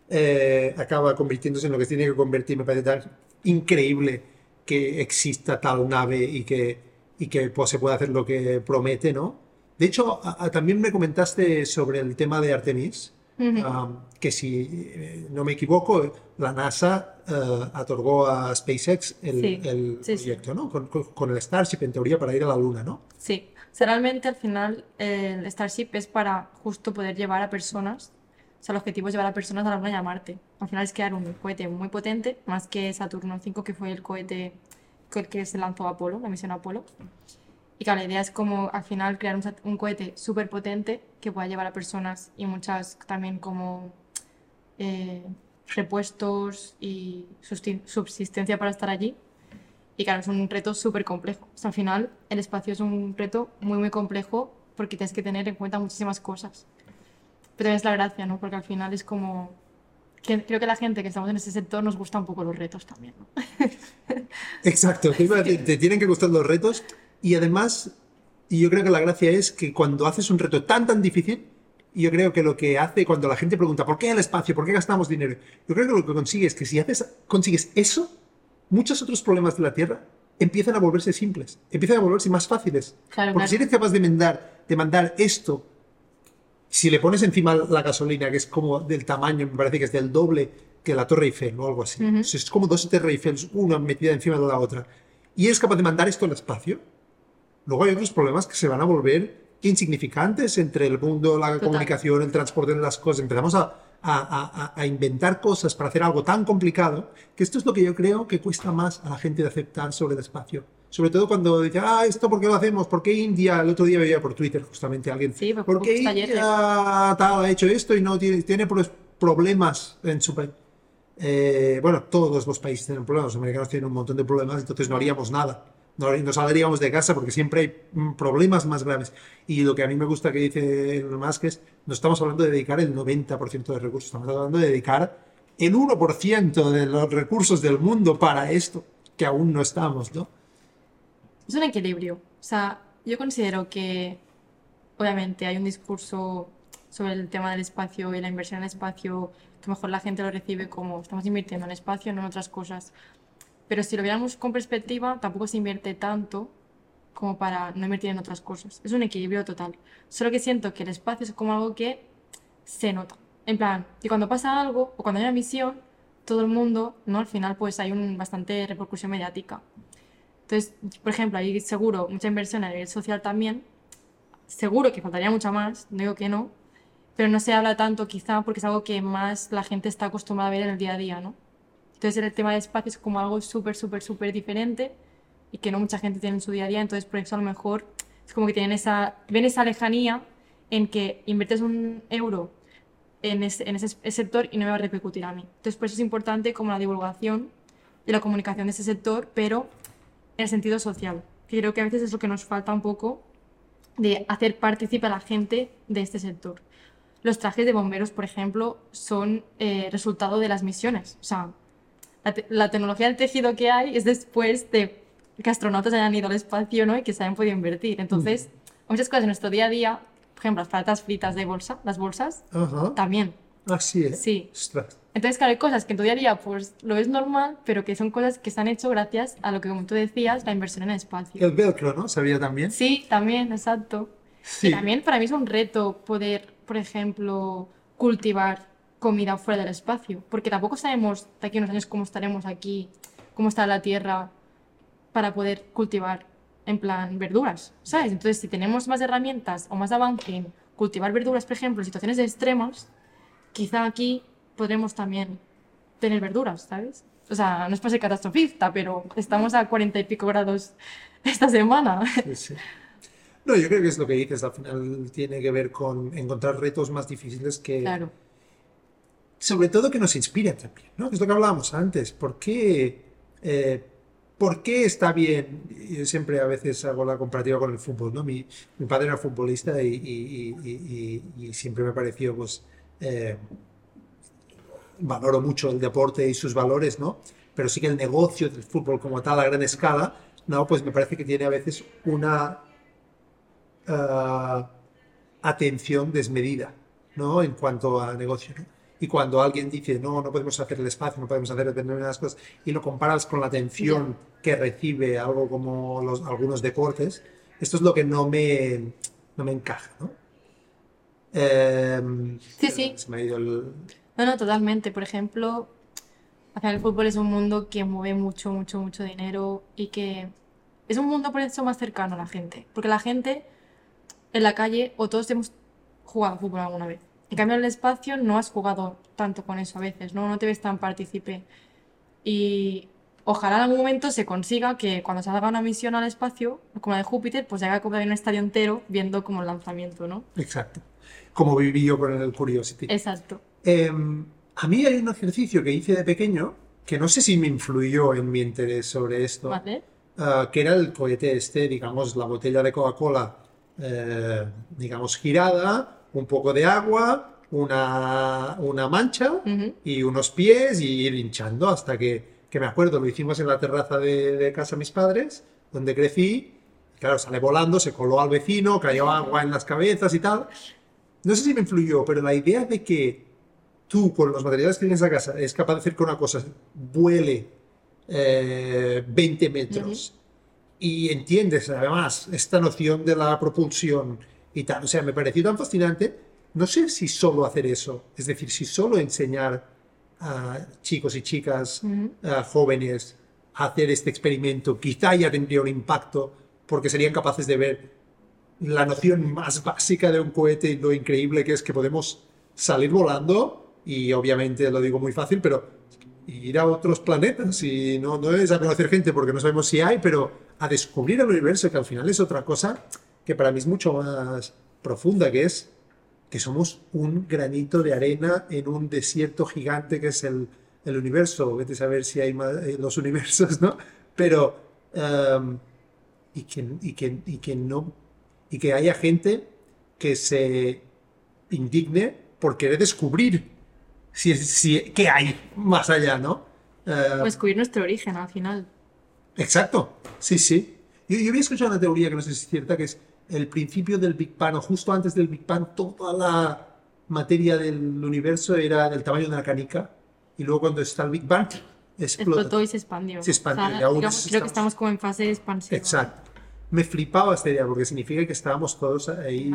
eh, acaba convirtiéndose en lo que tiene que convertir, me parece tan increíble que exista tal nave y que, y que pues, se pueda hacer lo que promete, ¿no? De hecho, también me comentaste sobre el tema de Artemis, Ujú. um, que si eh, no me equivoco, la NASA eh, otorgó a SpaceX el, Sí, el sí, sí. proyecto, ¿no? Con, con- con el Starship, en teoría, para ir a la Luna, ¿no? Sí, o sea, realmente al final el Starship es para justo poder llevar a personas, o sea, el objetivo es llevar a personas a la Luna y a Marte. Al final es crear un cohete muy potente, más que Saturno 5, que fue el cohete con el que se lanzó Apolo, la misión Apolo. Y claro, la idea es como al final crear un, cohete súper potente que pueda llevar a personas y muchas también como eh, repuestos y subsistencia para estar allí. Y claro, es un reto súper complejo. O sea, al final, el espacio es un reto muy, muy complejo porque tienes que tener en cuenta muchísimas cosas. Pero también es la gracia, ¿no? Porque al final es como... creo que la gente que estamos en ese sector nos gusta un poco los retos también, ¿no? (laughs) Exacto, te, iba a decir, te tienen que gustar los retos y además, y yo creo que la gracia es que cuando haces un reto tan, tan difícil, yo creo que lo que hace cuando la gente pregunta, ¿por qué el espacio? ¿Por qué gastamos dinero? Yo creo que lo que consigues es que si haces, consigues eso, muchos otros problemas de la Tierra empiezan a volverse simples, empiezan a volverse más fáciles. Claro, Porque claro. si eres capaz de mandar, de mandar esto, si le pones encima la gasolina, que es como del tamaño, me parece que es del doble que la Torre Eiffel o algo así. O sea, es como dos Torre Eiffel, una metida encima de la otra. Y eres capaz de mandar esto al espacio. Luego hay otros problemas que se van a volver insignificantes entre el mundo, la Total. comunicación, el transporte de las cosas. Empezamos a, a- a- a inventar cosas para hacer algo tan complicado que esto es lo que yo creo que cuesta más a la gente de aceptar sobre el espacio. Sobre todo cuando dice, ah, ¿esto por qué lo hacemos? ¿Por qué India? El otro día veía por Twitter justamente alguien. Sí, pues, ¿Por qué justo ayer, India tal, ha hecho esto y no tiene, tiene pues, problemas en su país? Eh, bueno, todos los países tienen problemas, los americanos tienen un montón de problemas, entonces no haríamos nada. No, no saldríamos de casa porque siempre hay mm, problemas más graves. Y lo que a mí me gusta que dice Elon Musk es, no estamos hablando de dedicar el 90% de recursos, estamos hablando de dedicar el 1% de los recursos del mundo para esto, que aún no estamos, ¿no? Es un equilibrio. O sea, yo considero que obviamente hay un discurso sobre el tema del espacio y la inversión en espacio, que mejor la gente lo recibe como estamos invirtiendo en espacio, no en otras cosas. Pero si lo viéramos con perspectiva, tampoco se invierte tanto como para no invertir en otras cosas. Es un equilibrio total. Solo que siento que el espacio es como algo que se nota. En plan, que cuando pasa algo o cuando hay una misión, todo el mundo, ¿no? Al final, pues hay un bastante repercusión mediática. Entonces, por ejemplo, hay seguro mucha inversión a nivel social también. Seguro que faltaría mucha más, no digo que no, pero no se habla tanto quizá porque es algo que más la gente está acostumbrada a ver en el día a día, ¿no? Entonces el tema de espacio es como algo súper, súper, súper diferente y que no mucha gente tiene en su día a día, entonces por eso a lo mejor es como que tienen esa, ven esa lejanía en que inviertes un euro en ese, en ese sector y no me va a repercutir a mí. Entonces por eso es importante como la divulgación y la comunicación de ese sector, pero en el sentido social, que creo que a veces es lo que nos falta un poco de hacer partícipe a la gente de este sector. Los trajes de bomberos, por ejemplo, son eh, resultado de las misiones. O sea, la, tecnología del tejido que hay es después de que astronautas hayan ido al espacio ¿no? y que se hayan podido invertir. Entonces, muchas cosas en nuestro día a día, por ejemplo, las patatas fritas de bolsa, las bolsas, también. Así es. Sí. Entonces, claro, hay cosas que en tu día a día pues lo ves normal, pero que son cosas que se han hecho gracias a lo que, como tú decías, la inversión en el espacio. El velcro, ¿no? ¿Sabía también? Sí, también, exacto. Sí. Y también para mí es un reto poder, por ejemplo, cultivar comida fuera del espacio, porque tampoco sabemos de aquí a unos años cómo estaremos aquí, cómo está la Tierra para poder cultivar en plan verduras, ¿sabes? Entonces, si tenemos más herramientas o más avance en cultivar verduras, por ejemplo, en situaciones extremas, quizá aquí podremos también tener verduras, ¿sabes? O sea, no es para ser catastrofista, pero estamos a cuarenta y pico grados esta semana. Sí, sí. No, yo creo que es lo que dices, al final tiene que ver con encontrar retos más difíciles que, claro sobre todo que nos inspiren también, ¿no? Es lo que hablábamos antes. ¿Por qué, eh, ¿por qué está bien? Yo siempre a veces hago la comparativa con el fútbol, ¿no? Mi, padre era futbolista y, siempre me pareció, pues, eh, valoro mucho el deporte y sus valores, ¿no? Pero sí que el negocio del fútbol como tal a gran escala, ¿no? Pues me parece que tiene a veces una uh, atención desmedida, ¿no? En cuanto a negocio, ¿no? Y cuando alguien dice, no, no podemos hacer el espacio, no podemos hacer determinadas cosas, y lo comparas con la atención que recibe algo como los, algunos deportes, esto es lo que no me, no me encaja, ¿no? Em, sí, sí. Se me ha ido el... No, no, totalmente. Por ejemplo, el fútbol es un mundo que mueve mucho, mucho, mucho dinero y que es un mundo por eso más cercano a la gente. Porque la gente en la calle, o todos hemos jugado fútbol alguna vez, en cambio, en el espacio no has jugado tanto con eso a veces, ¿no? No te ves tan partícipe. Y ojalá en algún momento se consiga que cuando se haga una misión al espacio, como la de Júpiter, pues se haga como un estadio entero viendo como el lanzamiento, ¿no? Exacto. Como viví yo con el Curiosity. Exacto. Em, a mí hay un ejercicio que hice de pequeño que no sé si me influyó en mi interés sobre esto. ¿Vale? Ah, que era el cohete este, digamos, la botella de Coca-Cola, eh, digamos, girada, un poco de agua, una, una mancha y unos pies y ir hinchando hasta que, que, me acuerdo, lo hicimos en la terraza de, de casa de mis padres, donde crecí. Claro, sale volando, se coló al vecino, cayó agua en las cabezas y tal. No sé si me influyó, pero la idea de que tú, con los materiales que tienes a casa, es capaz de hacer que una cosa vuele 20 eh, metros y entiendes además esta noción de la propulsión y tal. O sea, me pareció tan fascinante. No sé si solo hacer eso, es decir, si solo enseñar a chicos y chicas, a jóvenes, a hacer este experimento, quizá ya tendría un impacto porque serían capaces de ver la noción más básica de un cohete y lo increíble que es que podemos salir volando y obviamente lo digo muy fácil, pero ir a otros planetas y no, no es a conocer gente porque no sabemos si hay, pero a descubrir el universo que al final es otra cosa que para mí es mucho más profunda, que es que somos un granito de arena en un desierto gigante que es el, el universo. Vete a saber si hay más, eh, los (laughs) universos, ¿no? Pero em, y que, y que, y que no y que haya gente que se indigne por querer descubrir si, si, qué hay más allá, ¿no? O descubrir nuestro origen al final. Exacto, sí, sí. Yo, yo, había escuchado una teoría que no sé si es cierta, que es el principio del Big Bang, o justo antes del Big Bang, toda la materia del universo era del tamaño de una canica, y luego cuando está el Big Bang, explota. Explotó y se expandió. Se expandió. O sea, digamos, creo que estamos como en fase de expansión. Exacto. Me flipaba esta idea porque significa que estábamos todos ahí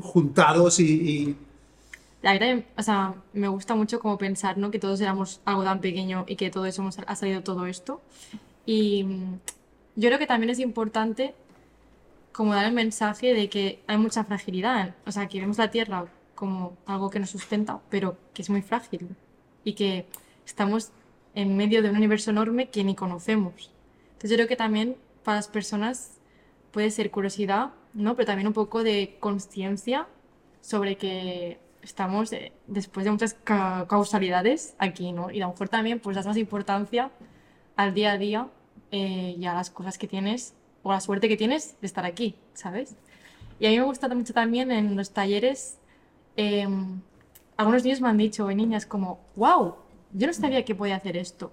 juntados y, y- La verdad, o sea, me gusta mucho como pensar, ¿no? Que todos éramos algo tan pequeño y que todo eso ha salido todo esto. Y mm, yo creo que también es importante como dar el mensaje de que hay mucha fragilidad. O sea, que vemos la Tierra como algo que nos sustenta, pero que es muy frágil. Y que estamos en medio de un universo enorme que ni conocemos. Entonces yo creo que también para las personas puede ser curiosidad, ¿no? Pero también un poco de conciencia sobre que estamos eh, después de muchas ca- causalidades aquí, ¿no? Y a lo mejor también pues das más importancia al día a día eh, y a las cosas que tienes o la suerte que tienes de estar aquí, ¿sabes? Y a mí me gusta mucho también en los talleres, eh, algunos niños me han dicho, y niñas, como, wow, yo no sabía que podía hacer esto.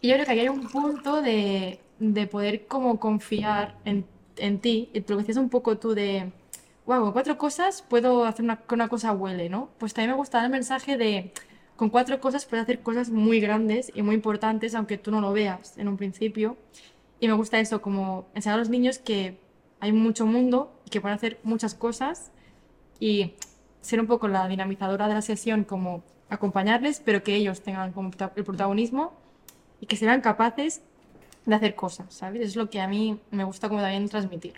Y yo creo que aquí hay un punto de, de poder como confiar en, en ti, y lo que decías un poco tú de, wow, con cuatro cosas puedo hacer una, que una cosa huele, ¿no? Pues también me gusta el mensaje de, con cuatro cosas puedes hacer cosas muy grandes y muy importantes, aunque tú no lo veas en un principio. Y me gusta eso, como enseñar a los niños que hay mucho mundo y que pueden hacer muchas cosas y ser un poco la dinamizadora de la sesión, como acompañarles, pero que ellos tengan como el protagonismo y que sean capaces de hacer cosas, ¿sabes? Es lo que a mí me gusta como también transmitir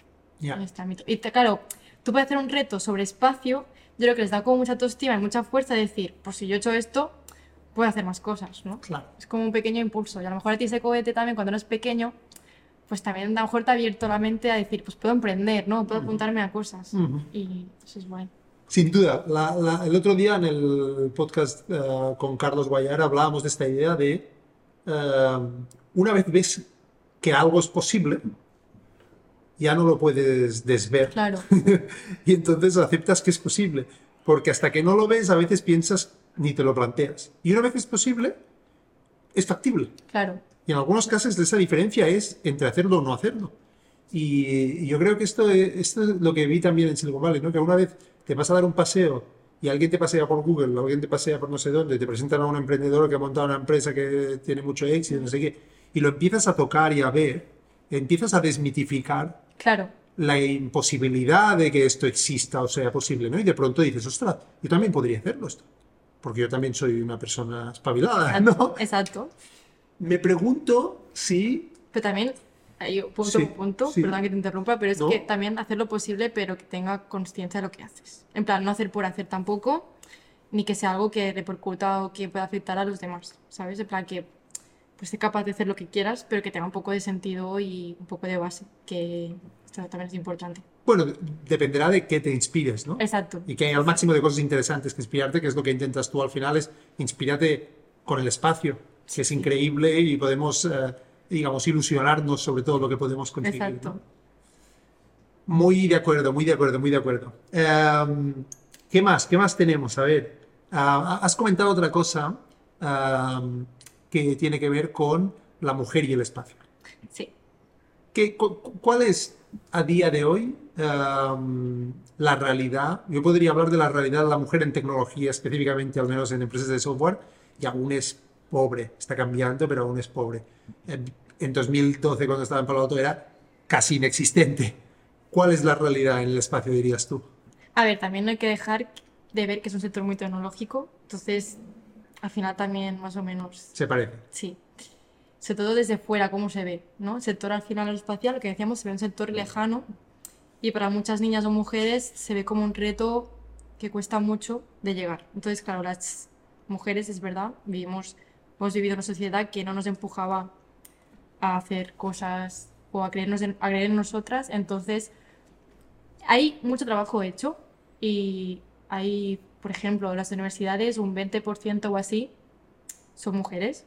en este ámbito. Y te- claro, tú puedes hacer un reto sobre espacio, yo creo que les da como mucha autoestima y mucha fuerza de decir, pues si yo he hecho esto, puedo hacer más cosas, ¿no? Claro. Es como un pequeño impulso. Y a lo mejor a ti ese cohete también, cuando eres pequeño, pues también a lo mejor te ha abierto la mente a decir, pues puedo emprender, ¿no? Puedo apuntarme a cosas. Y eso es guay. Sin duda, la- la- el otro día en el podcast eh, con Carlos Guayar hablábamos de esta idea de eh, una vez ves que algo es posible, ya no lo puedes desver. Claro, (laughs) y entonces aceptas que es posible. Porque hasta que no lo ves, a veces piensas ni te lo planteas. Y una vez es posible, es factible. claro. Y en algunos casos esa diferencia es entre hacerlo o no hacerlo. Y, y yo creo que esto es, esto es lo que vi también en Silicon Valley, ¿no? Que una vez te vas a dar un paseo y alguien te pasea por Google, alguien te pasea por no sé dónde, te presentan a un emprendedor que ha montado una empresa que tiene mucho éxito, no sé qué, y lo empiezas a tocar y a ver, empiezas a desmitificar Claro, la imposibilidad de que esto exista o sea posible, ¿no? Y de pronto dices, ostras, yo también podría hacerlo esto, porque yo también soy una persona espabilada, ¿no? exacto. Me pregunto si Pero también, un punto, Sí, un punto, sí. perdón que te interrumpa, pero es No. que también hacer lo posible, pero que tenga conciencia de lo que haces. En plan, no hacer por hacer tampoco, ni que sea algo que repercuta o que pueda afectar a los demás, ¿sabes? En plan, que pues ser capaz de hacer lo que quieras, pero que tenga un poco de sentido y un poco de base, que esto también es importante. Bueno, dependerá de qué te inspires, ¿no? Exacto. Y que hay al máximo de cosas interesantes que inspirarte, que es lo que intentas tú al final, es inspirarte con el espacio, que es increíble y podemos, eh, digamos, ilusionarnos sobre todo lo que podemos conseguir. Exacto. ¿no? Muy de acuerdo, muy de acuerdo, muy de acuerdo. Em, ¿Qué más? ¿Qué más tenemos? A ver, ah, has comentado otra cosa que tiene que ver con la mujer y el espacio. Sí. ¿Qué, cu- cu- ¿Cuál es a día de hoy la realidad? Yo podría hablar de la realidad de la mujer en tecnología, específicamente, al menos en empresas de software, y aún es pobre. Está cambiando, pero aún es pobre. En, en 2012, cuando estaba en Palo Alto, era casi inexistente. ¿Cuál es la realidad en el espacio, dirías tú? A ver, también no hay que dejar de ver que es un sector muy tecnológico, entonces al final también más o menos Se parece. Sí. Sobre todo desde fuera, cómo se ve, ¿no? El sector al final espacial, lo que decíamos, se ve un sector lejano y para muchas niñas o mujeres se ve como un reto que cuesta mucho de llegar. Entonces, claro, las mujeres, es verdad, vivimos, hemos vivido una sociedad que no nos empujaba a hacer cosas o a, creernos en, a creer en nosotras, entonces hay mucho trabajo hecho y hay, por ejemplo, en las universidades un 20% o así son mujeres.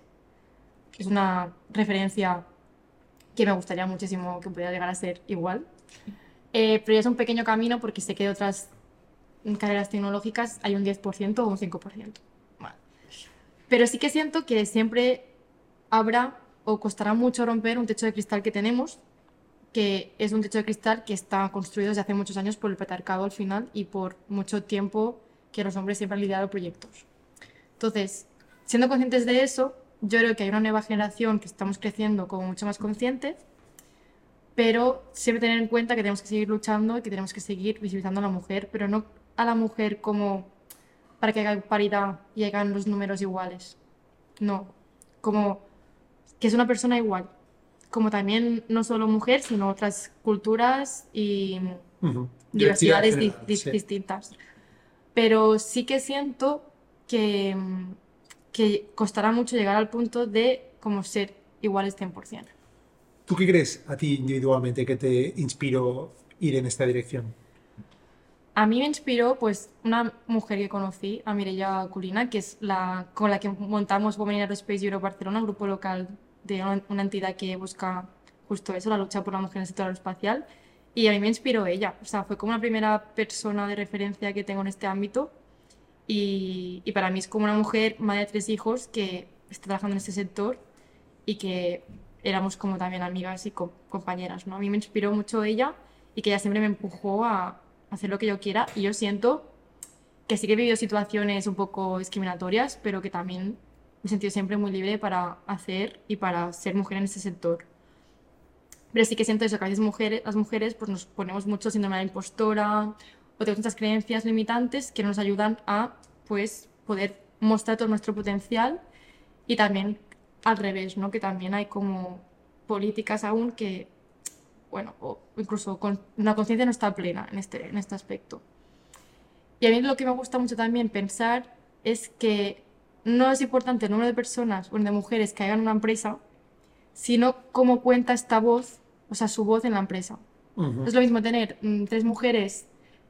Es una referencia que me gustaría muchísimo que pudiera llegar a ser igual. Eh, pero ya es un pequeño camino porque sé que de otras carreras tecnológicas hay un 10% o un 5%. Pero sí que siento que siempre habrá o costará mucho romper un techo de cristal que tenemos, que es un techo de cristal que está construido desde hace muchos años por el patriarcado al final y por mucho tiempo que los hombres siempre han liderado proyectos. Entonces, siendo conscientes de eso, yo creo que hay una nueva generación que estamos creciendo como mucho más conscientes, pero siempre tener en cuenta que tenemos que seguir luchando y que tenemos que seguir visibilizando a la mujer, pero no a la mujer como para que haya paridad y hagan los números iguales. No, como que es una persona igual, como también no solo mujer, sino otras culturas y diversidades di- general, di- sí. distintas. Pero sí que siento que, que costará mucho llegar al punto de como ser iguales 100%. ¿Tú qué crees a ti individualmente que te inspiró ir en esta dirección? A mí me inspiró pues una mujer que conocí, a Mireia Culina, que es la con la que montamos Women in Aerospace Europe Barcelona, grupo local de una, entidad que busca justo eso, la lucha por la mujer en el sector aeroespacial. Y a mí me inspiró ella, o sea, fue como la primera persona de referencia que tengo en este ámbito. Y, y para mí es como una mujer, madre de tres hijos, que está trabajando en este sector y que éramos como también amigas y co- compañeras, ¿no? A mí me inspiró mucho ella y que ella siempre me empujó a hacer lo que yo quiera y yo siento que sí que he vivido situaciones un poco discriminatorias, pero que también me he sentido siempre muy libre para hacer y para ser mujer en ese sector. Pero sí que siento eso, que a veces mujeres, las mujeres pues nos ponemos mucho síndrome de la impostora o tenemos muchas creencias limitantes que no nos ayudan a pues poder mostrar todo nuestro potencial y también al revés, ¿no? Que también hay como políticas aún que, bueno, o incluso con una conciencia no está plena en este, en este aspecto. Y a mí lo que me gusta mucho también pensar es que no es importante el número de personas o de mujeres que hagan una empresa, sino cómo cuenta esta voz, o sea, su voz en la empresa. No es lo mismo tener mm, tres mujeres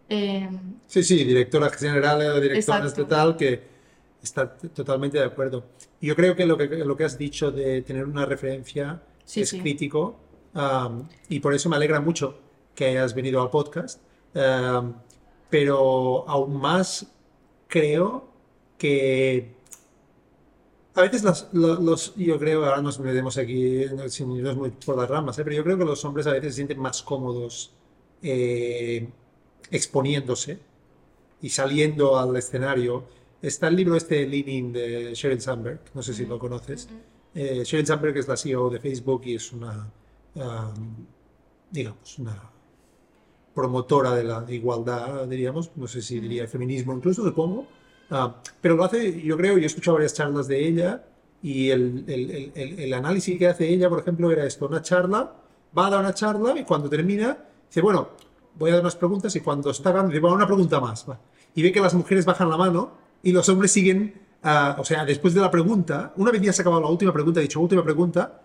eh, Sí, sí, directora general o directora Exacto. estatal que está totalmente de acuerdo. Y Yo creo que lo que, lo que has dicho de tener una referencia Sí, es sí. crítico y por eso me alegra mucho que hayas venido al podcast. Pero aún más creo que a veces los, lo- los- yo creo, ahora nos metemos aquí sin irnos muy por las ramas, ¿eh? pero yo creo que los hombres a veces se sienten más cómodos eh, exponiéndose y saliendo al escenario. Está el libro este Leaning de Sheryl Sandberg, no sé si lo conoces. Eh, Sheryl Sandberg es la CEO de Facebook y es una, um, digamos, una promotora de la igualdad, diríamos, no sé si diría feminismo incluso, supongo. Ah, pero lo hace, yo creo, yo he escuchado varias charlas de ella y el, el- el- análisis que hace ella, por ejemplo, era esto, una charla, va a dar una charla y cuando termina, dice, bueno, voy a dar unas preguntas y cuando está acabando, dice, bueno, una pregunta más. va. Y ve que las mujeres bajan la mano y los hombres siguen, ah, o sea, después de la pregunta, una vez ya se ha acabado la última pregunta, ha dicho última pregunta,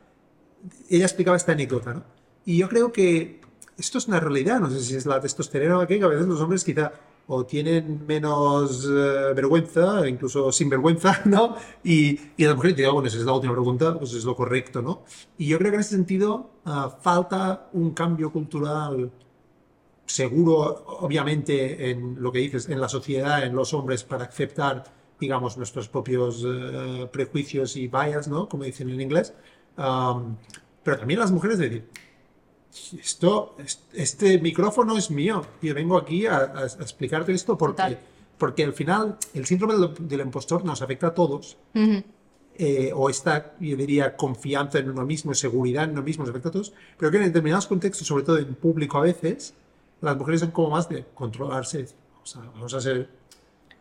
ella explicaba esta anécdota, ¿no? Y yo creo que esto es una realidad, no sé si es la testosterona o qué, que a veces los hombres quizá o tienen menos eh, vergüenza, incluso sinvergüenza, (laughs) ¿no? Y, y las mujeres dicen, "Ah, bueno, si es la última pregunta, pues es lo correcto, ¿no? Y yo creo que en ese sentido ah, falta un cambio cultural seguro, obviamente, en lo que dices, en la sociedad, en los hombres, para aceptar, digamos, nuestros propios eh, prejuicios y bias, ¿no? Como dicen en inglés. Am, pero también las mujeres decir, esto, es- este micrófono es mío, yo vengo aquí a, a- a explicarte esto porque, Total. porque al final el síndrome del, del impostor nos afecta a todos Ujú. eh, o esta, yo diría, confianza en uno mismo, seguridad en uno mismo, nos afecta a todos, pero que en determinados contextos, sobre todo en público a veces, las mujeres son como más de controlarse, decir, vamos a, vamos a ser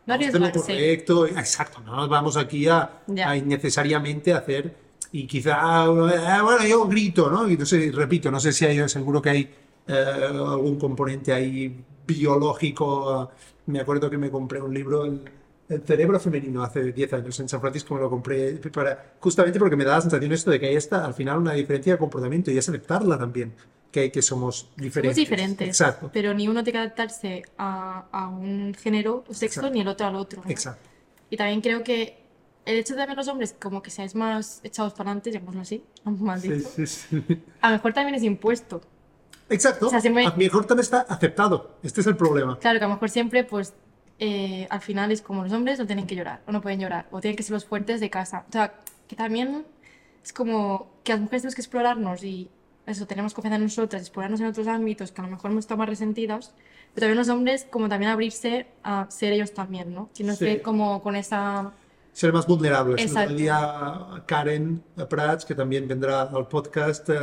No vamos a correcto, exacto, no nos vamos aquí a, Ya. a innecesariamente hacer, y quizá, ah, bueno, yo grito, ¿no? Y sé, repito, no sé si hay, seguro que hay eh, algún componente ahí biológico. Me acuerdo que me compré un libro, el, el cerebro femenino, hace 10 años en San Francisco, me lo compré para, justamente porque me da la sensación esto de que hay esta, al final, una diferencia de comportamiento y es aceptarla también, que, que somos diferentes. Somos diferentes, Exacto, pero ni uno tiene que adaptarse a, a un género o sexo Exacto. ni el otro al otro. ¿no? exacto. Y también creo que el hecho de ver los hombres como que seáis más echados para adelante, llamémoslo así, (laughs) mal Sí, dicho, sí, sí. a lo mejor también es impuesto. Exacto. O sea, siempre- A lo mejor también está aceptado. Este es el problema. Claro, que a lo mejor siempre, pues, eh, al final es como los hombres no tienen que llorar, o no pueden llorar, o tienen que ser los fuertes de casa. O sea, que también es como que las mujeres tenemos que explorarnos y eso, tenemos confianza en nosotras, explorarnos en otros ámbitos que a lo mejor hemos estado más resentidos, pero también los hombres como también abrirse a ser ellos también, ¿no? Si no Sí. sé como con esa... Ser más vulnerables. El Exacto. otro día Karen Prats, que también vendrá al podcast, eh,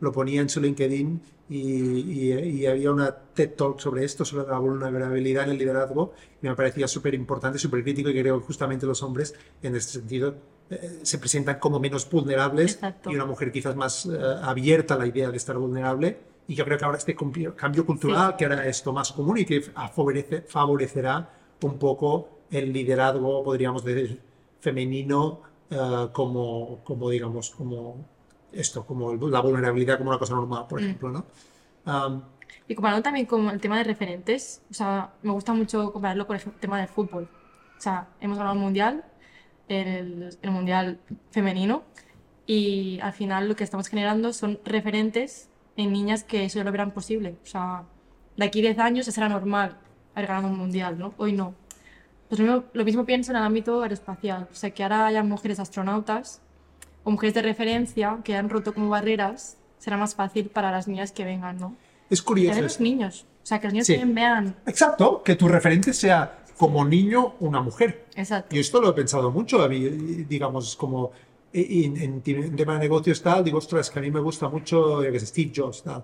lo ponía en su LinkedIn y, y- y había una TED Talk sobre esto, sobre la vulnerabilidad en el liderazgo, y me parecía súper importante, súper crítico, y creo que justamente los hombres, en este sentido, eh, se presentan como menos vulnerables Exacto. y una mujer quizás más eh, abierta a la idea de estar vulnerable. Y yo creo que ahora este cambio cultural, que hará esto más común y que favorece- favorecerá un poco el liderazgo, podríamos decir, femenino, eh, como, como, digamos, como esto, como la vulnerabilidad como una cosa normal, por Mm. ejemplo, ¿no? Am, Y comparando también con el tema de referentes, o sea, me gusta mucho compararlo con el tema del fútbol. O sea, hemos ganado el mundial, el, el mundial femenino, y al final lo que estamos generando son referentes en niñas que eso ya lo verán posible. O sea, de aquí a 10 años ya será normal haber ganado un mundial, ¿no? Hoy no. Pues lo mismo, lo mismo pienso en el ámbito aeroespacial. O sea, que ahora haya mujeres astronautas o mujeres de referencia que han roto como barreras, será más fácil para las niñas que vengan, ¿no? es curioso. los niños. O sea, que los niños Sí. también vean. Exacto, que tu referente sea como niño una mujer. Exacto. Y esto lo he pensado mucho, a mí, digamos, como en, en, en tema de negocios tal, digo, ostras, que a mí me gusta mucho, yo que sé, Steve Jobs tal.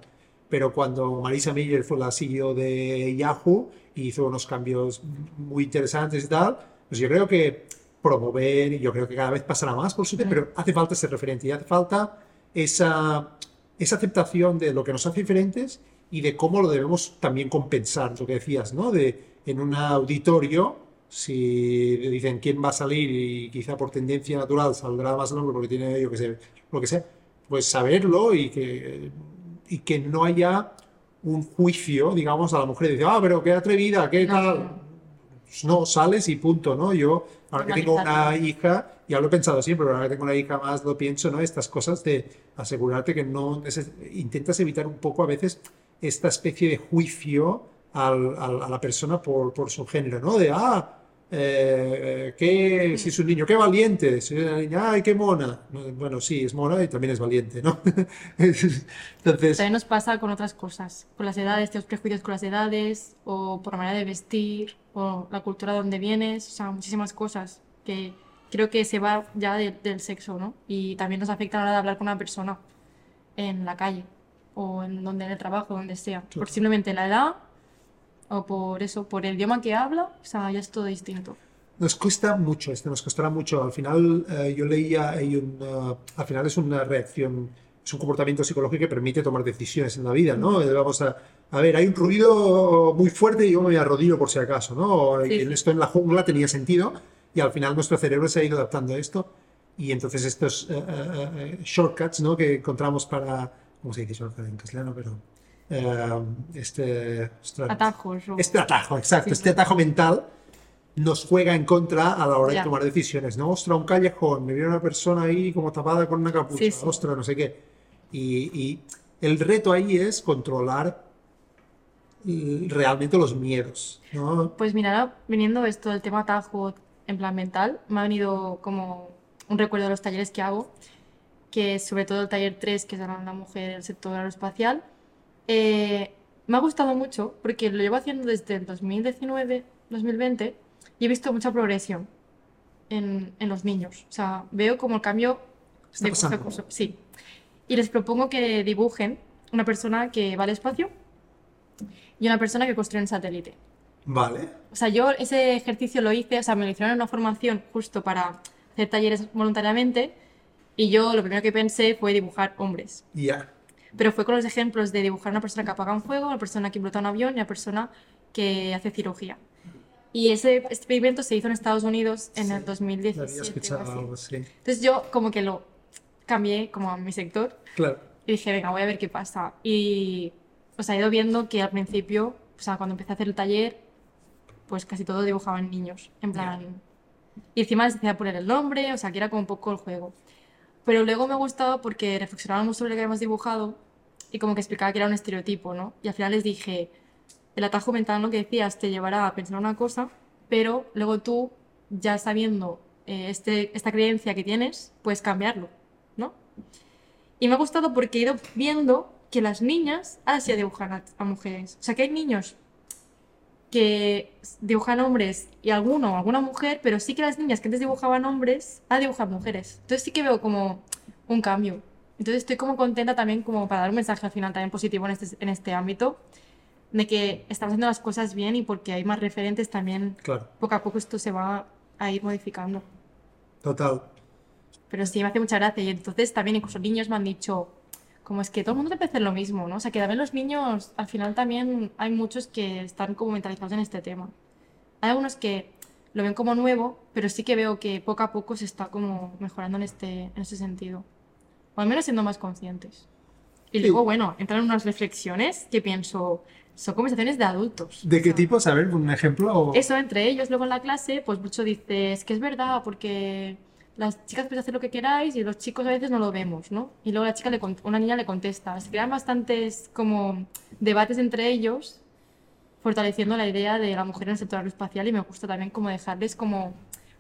Pero cuando Marisa Mayer fue la CEO de Yahoo y hizo unos cambios muy interesantes y tal, pues yo creo que promover, y yo creo que cada vez pasará más, por supuesto, pero hace falta ser referente y hace falta esa, esa aceptación de lo que nos hace diferentes y de cómo lo debemos también compensar, lo que decías, ¿no? De en un auditorio, si dicen quién va a salir y quizá por tendencia natural saldrá más el hombre porque tiene, yo qué sé, lo que sea, pues saberlo y que, y que no haya un juicio, digamos, a la mujer y dice, ah, pero qué atrevida, qué tal. Pues no, sales y punto, ¿no? Yo, ahora que tengo una hija, ya lo he pensado siempre, pero ahora que tengo una hija más lo pienso, ¿no? Estas cosas de asegurarte que no intentas evitar un poco a veces esta especie de juicio al- al- a la persona por, por su género, ¿no? De, ah, eh, qué, si es un niño, qué valiente, si es una niña, ay, qué mona. No, Bueno, sí, es mona y también es valiente, ¿no? (laughs) Entonces, También nos pasa con otras cosas, con las edades, tenemos prejuicios con las edades, o por la manera de vestir, o la cultura de donde vienes, o sea, muchísimas cosas que creo que se va ya de- del sexo, ¿no? Y también nos afecta a la hora de hablar con una persona en la calle, o en donde en el trabajo, donde sea, por simplemente la edad, o por eso, por el idioma que habla, o sea, ya es todo distinto. Nos cuesta mucho, este nos costará mucho. Al final, eh, yo leía, hay eh, al final es una reacción, es un comportamiento psicológico que permite tomar decisiones en la vida, ¿no? Eh, Vamos a, a ver, hay un ruido muy fuerte y yo me arrodillo por si acaso, ¿no? Sí. Esto en la jungla tenía sentido y al final nuestro cerebro se ha ido adaptando a esto y entonces estos eh, eh, eh, shortcuts, ¿no? Que encontramos para, ¿cómo se dice shortcut en castellano? Pero este, ostras, Atajos. o- este atajo, exacto, Sí, este atajo mental nos juega en contra a la hora de Ya. tomar decisiones, ¿no? Ostras, un callejón, me viene una persona ahí como tapada con una capucha, Sí, sí. ostras, no sé qué. Y, y el reto ahí es controlar realmente los miedos, ¿no? Pues mira, viniendo esto del tema atajo en plan mental, me ha venido como un recuerdo de los talleres que hago, que sobre todo el taller 3, que es la mujer del sector aeroespacial. Eh, me ha gustado mucho porque lo llevo haciendo desde el 2019, 2020 y he visto mucha progresión en, en los niños. O sea, veo como el cambio Está de curso a pasando. curso. Sí. Y les propongo que dibujen una persona que va al espacio y una persona que construye un satélite. Vale. O sea, yo ese ejercicio lo hice, o sea, me lo hicieron en una formación justo para hacer talleres voluntariamente y yo lo primero que pensé fue dibujar hombres. Ya. Pero fue con los ejemplos de dibujar una persona que apaga un fuego, una persona que pilota un avión y una persona que hace cirugía. Y ese experimento se hizo en Estados Unidos en Sí, el Lo había 2017. o escuchado así. algo así. Entonces yo como que lo cambié como a mi sector Claro. y dije, venga, voy a ver qué pasa. Y, sea, he ido viendo que al principio, o sea, cuando empecé a hacer el taller, pues casi todo dibujaban niños. En plan, Y encima les decía poner el nombre, o sea, que era como un poco el juego. Pero luego me ha gustado porque reflexionábamos sobre lo que habíamos dibujado y como que explicaba que era un estereotipo, ¿no? Y al final les dije, el atajo mental, lo que decías, te llevará a pensar una cosa, pero luego tú, ya sabiendo eh, este, esta creencia que tienes, puedes cambiarlo, ¿no? Y me ha gustado porque he ido viendo que las niñas ahora sí dibujan a, a mujeres. O sea, que hay niños que dibujan hombres y alguno, alguna mujer, pero sí que las niñas que antes dibujaban hombres, ahora dibujan mujeres. Entonces sí que veo como un cambio. Entonces estoy como contenta también como para dar un mensaje al final también positivo en este, en este ámbito, de que estamos haciendo las cosas bien y porque hay más referentes también, Claro, poco a poco esto se va a ir modificando. total. Pero sí, me hace mucha gracia. Y entonces también incluso niños me han dicho, como es que todo el mundo debe hacer lo mismo, ¿no? O sea, que también los niños, al final también hay muchos que están como mentalizados en este tema. Hay algunos que lo ven como nuevo, pero sí que veo que poco a poco se está como mejorando en este, en ese sentido. O al menos siendo más conscientes. Y Sí. luego, bueno, entran en unas reflexiones que pienso, son conversaciones de adultos. ¿De O qué sea, tipo? ¿Saber un ejemplo? o- eso entre ellos, luego en la clase, pues mucho dices que es verdad, porque las chicas podéis hacer lo que queráis y los chicos a veces no lo vemos, ¿no? Y luego la chica le, una niña le contesta. Se crean bastantes como debates entre ellos, fortaleciendo la idea de la mujer en el sector aeroespacial y me gusta también como dejarles como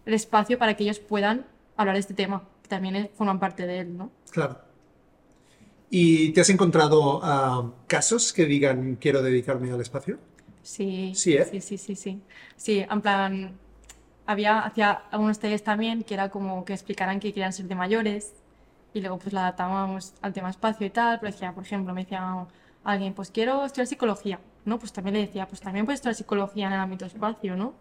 el espacio para que ellos puedan hablar de este tema, que también forman parte de él, ¿no? Claro. ¿Y te has encontrado ah, casos que digan quiero dedicarme al espacio? Sí, Sí, ¿eh? sí, sí, sí, sí. Sí, en plan, había, hacía algunos talleres también que era como que explicaran que querían ser de mayores y luego pues la adaptábamos al tema espacio y tal, pero decía, por ejemplo, me decía alguien, pues quiero estudiar psicología, ¿no? Pues también le decía, pues también puedes estudiar psicología en el ámbito espacio, ¿no?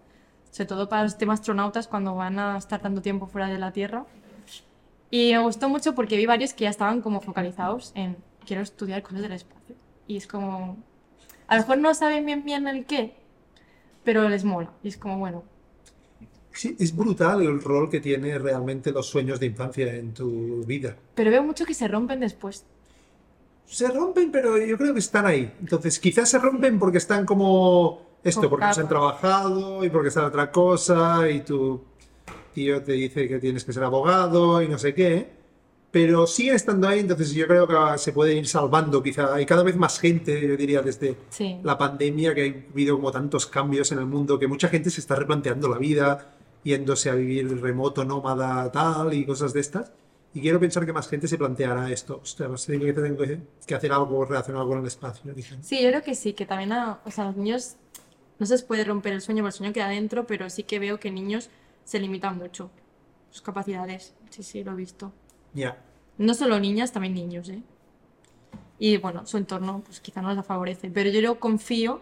Sobre todo para los temas astronautas cuando van a estar tanto tiempo fuera de la Tierra. Y me gustó mucho porque vi varios que ya estaban como focalizados en quiero estudiar cosas del espacio. Y es como, a lo mejor no saben bien bien el qué, pero les mola. Y es como, bueno, Sí, es brutal el rol que tiene realmente los sueños de infancia en tu vida. pero veo mucho que se rompen después. Se rompen, pero yo creo que están ahí. Entonces, quizás se rompen porque están como esto, Con porque no se han trabajado y porque está otra cosa y tu tío te dice que tienes que ser abogado y no sé qué. Pero siguen estando ahí, entonces yo creo que se puede ir salvando quizá. Hay cada vez más gente, yo diría, desde Sí. la pandemia, que ha habido como tantos cambios en el mundo, que mucha gente se está replanteando la vida, yéndose a vivir remoto, nómada, tal, y cosas de estas. Y quiero pensar que más gente se planteará esto. Pues tengo que, tengo que- hacer algo relacionado con el espacio. dicen. Sí, yo creo que sí, que también a, o sea, los niños no se les puede romper el sueño, porque el sueño queda dentro, pero sí que veo que niños se limitan mucho sus capacidades. Sí, sí, lo he visto. Ya. No solo niñas, también niños, ¿eh? Y bueno, su entorno pues quizá no les favorece, pero yo creo- confío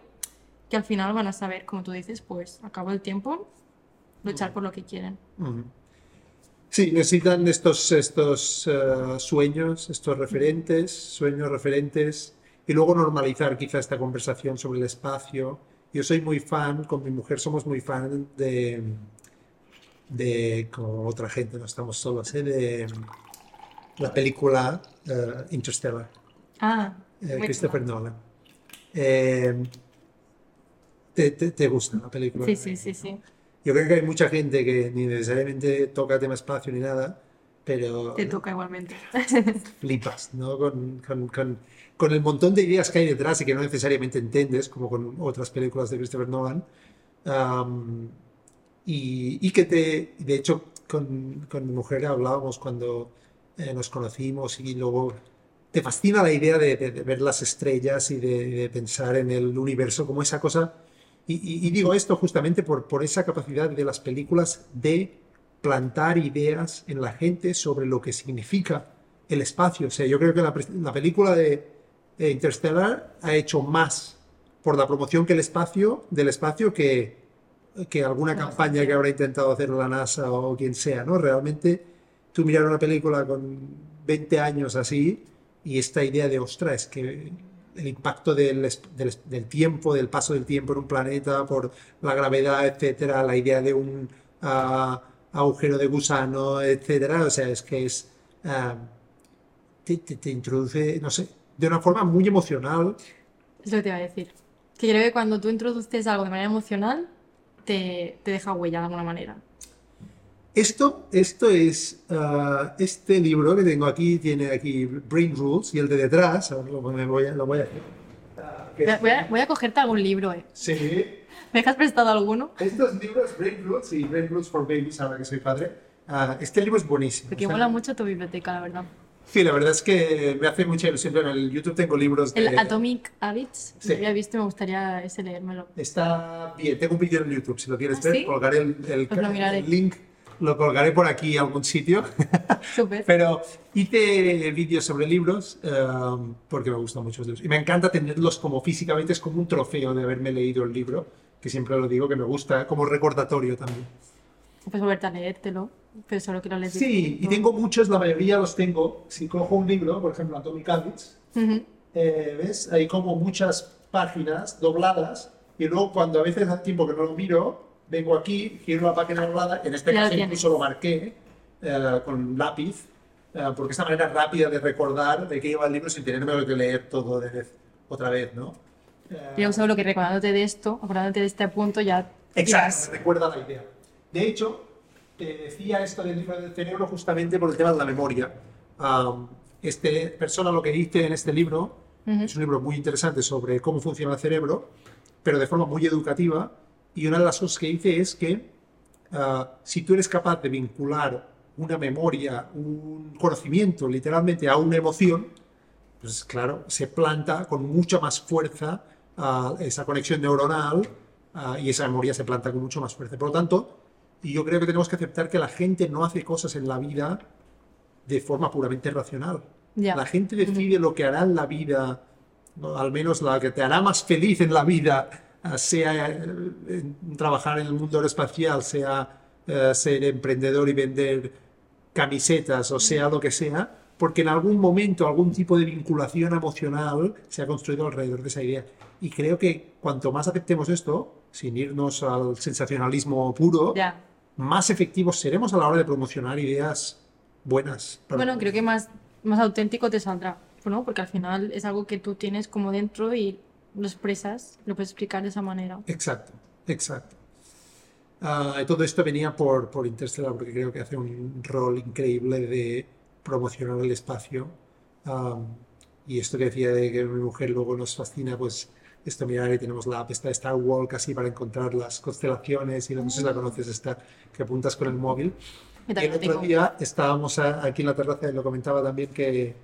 que al final van a saber, como tú dices, pues a cabo del tiempo, luchar por lo que quieren. Sí, necesitan estos, estos eh, sueños, estos referentes, sueños referentes, y luego normalizar quizá esta conversación sobre el espacio. Yo soy muy fan, con mi mujer somos muy fan de, de con otra gente, no estamos solos, ¿eh? de la película eh, Interstellar, Ah, eh, Christopher. Nolan. Eh, ¿te, te- te gusta la película? Sí, sí, sí, sí. Yo creo que hay mucha gente que ni necesariamente toca tema espacio ni nada, pero Te toca igualmente. (laughs) flipas, ¿no? Con, con- con- con el montón de ideas que hay detrás y que no necesariamente entiendes, como con otras películas de Christopher Nolan. Am, y, y que te, de hecho, con, con mi mujer hablábamos cuando eh, nos conocimos y luego te fascina la idea de, de- de ver las estrellas y de, de pensar en el universo como esa cosa. Y, y- y digo esto justamente por, por esa capacidad de las películas de plantar ideas en la gente sobre lo que significa el espacio. O sea, yo creo que la, la película de, de Interstellar ha hecho más por la promoción que el espacio, del espacio que, que alguna No, campaña sí. que habrá intentado hacer la NASA o quien sea, ¿no? Realmente tú mirar una película con 20 años así y esta idea de, ostras, es que el impacto del, del del tiempo, del paso del tiempo en un planeta, por la gravedad, etcétera, la idea de un ah, agujero de gusano, etcétera, o sea, es que es... ah, te, te- te introduce, no sé, de una forma muy emocional. Es lo que te iba a decir. Que creo que cuando tú introduces algo de manera emocional, te, te deja huella de alguna manera. Esto, esto es, ah, este libro que tengo aquí, tiene aquí Brain Rules y el de detrás, ahora lo, me voy a, lo voy a hacer. Voy a, voy a- cogerte algún libro, ¿eh? Sí, ¿Me dejas prestado alguno? estos libros, Brain Rules y Brain Rules for Babies, ahora que soy padre, ah, este libro es buenísimo. Porque O sea, mola mucho tu biblioteca, la verdad. Sí, la verdad es que me hace mucha ilusión. En el YouTube tengo libros de... El Atomic Habits, Sí. lo había visto y me gustaría ese leérmelo. Está bien, tengo un vídeo en YouTube, si lo quieres ¿Ah, ver, sí? colgaré el, el- Pues el link, lo colgaré por aquí a algún sitio. (laughs) Súper. Pero hice vídeos sobre libros um, porque me gustan mucho los libros. Y me encanta tenerlos como físicamente, es como un trofeo de haberme leído el libro, que siempre lo digo, que me gusta como recordatorio también. Puedes volverte a leértelo, pero solo que lo lees. Sí, y tengo muchos, la mayoría los tengo. Si cojo un libro, por ejemplo, Atomic Habits, Ujú. eh, ¿ves? Hay como muchas páginas dobladas y luego cuando a veces hace tiempo que no lo miro, vengo aquí, giro la página doblada, en este caso incluso lo marqué eh, con lápiz, eh, porque esta manera rápida de recordar de qué lleva el libro sin tenerme que leer todo de vez, otra vez, ¿no? Eh, Yo solo que recordándote de esto, acordándote de este punto, ya. Exacto, recuerda la idea. De hecho, te decía esto del libro del cerebro justamente por el tema de la memoria. Am, este persona lo que dice en este libro Ujú. es un libro muy interesante sobre cómo funciona el cerebro, pero de forma muy educativa. Y una de las cosas que dice es que ah, si tú eres capaz de vincular una memoria, un conocimiento literalmente a una emoción, pues claro, se planta con mucha más fuerza ah, esa conexión neuronal ah, y esa memoria se planta con mucho más fuerza. Por lo tanto, yo creo que tenemos que aceptar que la gente no hace cosas en la vida de forma puramente racional. La gente decide lo que hará en la vida, ¿no? al menos la que te hará más feliz en la vida, sea eh, trabajar en el mundo aeroespacial, sea eh, ser emprendedor y vender camisetas, o sea lo que sea, porque en algún momento algún tipo de vinculación emocional se ha construido alrededor de esa idea. Y creo que cuanto más aceptemos esto, sin irnos al sensacionalismo puro, Ya. más efectivos seremos a la hora de promocionar ideas buenas. Bueno, creo que más, más auténtico te saldrá, ¿no? Porque al final es algo que tú tienes como dentro y lo expresas, lo puedes explicar de esa manera. Exacto, exacto. Y todo esto venía por, por Interstellar, porque creo que hace un rol increíble de promocionar el espacio. Am, y esto que decía de que mi mujer luego nos fascina, pues esto mirar y tenemos la app esta de Star Walk así para encontrar las constelaciones y no sé si la conoces esta que apuntas con el móvil. El otro tengo. día estábamos a- aquí en la terraza y lo comentaba también que,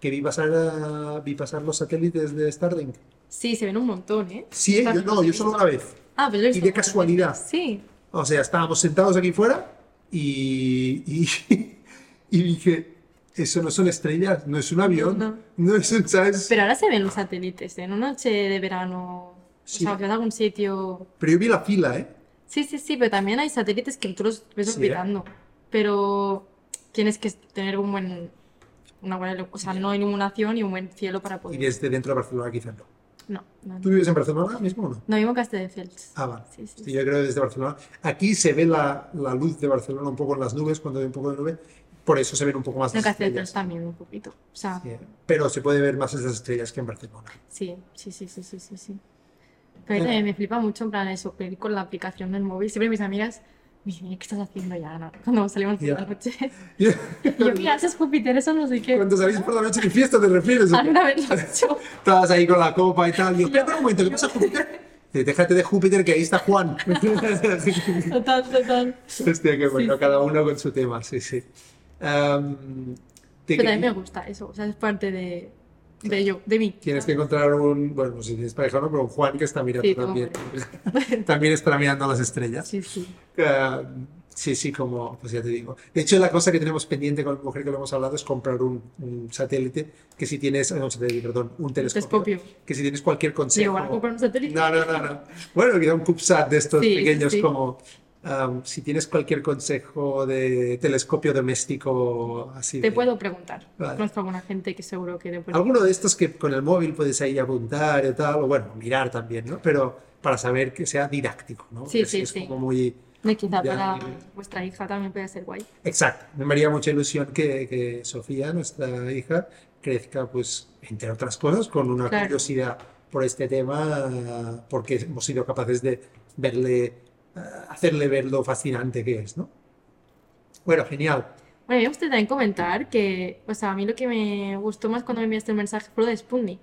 que vi, pasar, ah, vi pasar los satélites de Starlink. Sí, se ven un montón, ¿eh? Sí, Está- yo no, yo solo una vez. Ah, he y de casualidad. Sí. O sea, estábamos sentados aquí fuera y, y, (laughs) y dije, eso no son estrellas, no es un avión, No. no, es un, ¿sabes? Pero ahora se ven los satélites, ¿eh? en una noche de verano. Sí. O sea, que vas a algún sitio. Pero yo vi la fila, ¿eh? Sí, sí, sí, pero también hay satélites que tú los ves Sí, ¿eh? orbitando. Pero tienes que tener un buen. Una buena. O sea, no iluminación y un buen cielo para Y poder. desde dentro de Barcelona quizás no. No, no. ¿Tú vives en Barcelona mismo o no? No vivo en Castelldefels. Ah, vale. Sí, sí, Sí, yo creo que desde Barcelona. Aquí se ve la, la luz de Barcelona un poco en las nubes, cuando hay un poco de nube, por eso se ven un poco más En las Castelldefels estrellas. también, un poquito. O sea, Sí, Pero se puede ver más esas estrellas que en Barcelona. sí, sí, sí, sí, sí, sí. sí. Pero Eh. me flipa mucho en plan eso, que ir con la aplicación del móvil. Siempre mis amigas me dicen, ¿qué estás haciendo ya, Ana? Cuando salimos por la noche. (laughs) Y yo, mira, eso es Júpiter, eso no sé qué. Cuando salís por la noche de fiesta, ¿te refieres? Alguna vez lo he hecho. (laughs) Estabas ahí con la copa y tal. Y yo, espérate un momento, ¿qué pasa, Júpiter? Déjate de Júpiter, que ahí está Juan. (laughs) Total, total. Hostia, qué bueno, Sí, cada uno con su tema, sí, sí. Te Pero también me quería- gusta eso, o sea, es parte de, de yo, de mí. Tienes que encontrar un, bueno, si tienes pareja no, pero un Juan que está mirando Sí, también. (laughs) también estará mirando las estrellas. Sí, sí. Eh, sí, sí, como, pues ya te digo. De hecho, la cosa que tenemos pendiente con mi mujer que lo hemos hablado es comprar un, un satélite, que si tienes, no, un satélite, perdón, un telescopio, que si tienes cualquier consejo. Digo, ¿van a comprar un satélite? No, no, no, no. Bueno, queda un CubeSat de estos Sí, pequeños sí. como... um, si tienes cualquier consejo de telescopio doméstico así Te de- puedo preguntar. Vale. Conozco alguna gente que seguro que. Alguno de estos que con el móvil puedes ahí apuntar y tal, o bueno, mirar también, ¿no? Pero para saber que sea didáctico, ¿no? Sí, Que sí, es sí. como muy... Y quizá Ya, para vuestra hija también puede ser guay. Exacto. Me haría mucha ilusión que, que Sofía, nuestra hija, crezca, pues, entre otras cosas, con una Claro. curiosidad por este tema, porque hemos sido capaces de verle, hacerle ver lo fascinante que es, ¿no? Bueno, genial. Bueno, me gustaría también comentar que, o sea, a mí lo que me gustó más cuando me enviaste el mensaje fue lo de Sputnik.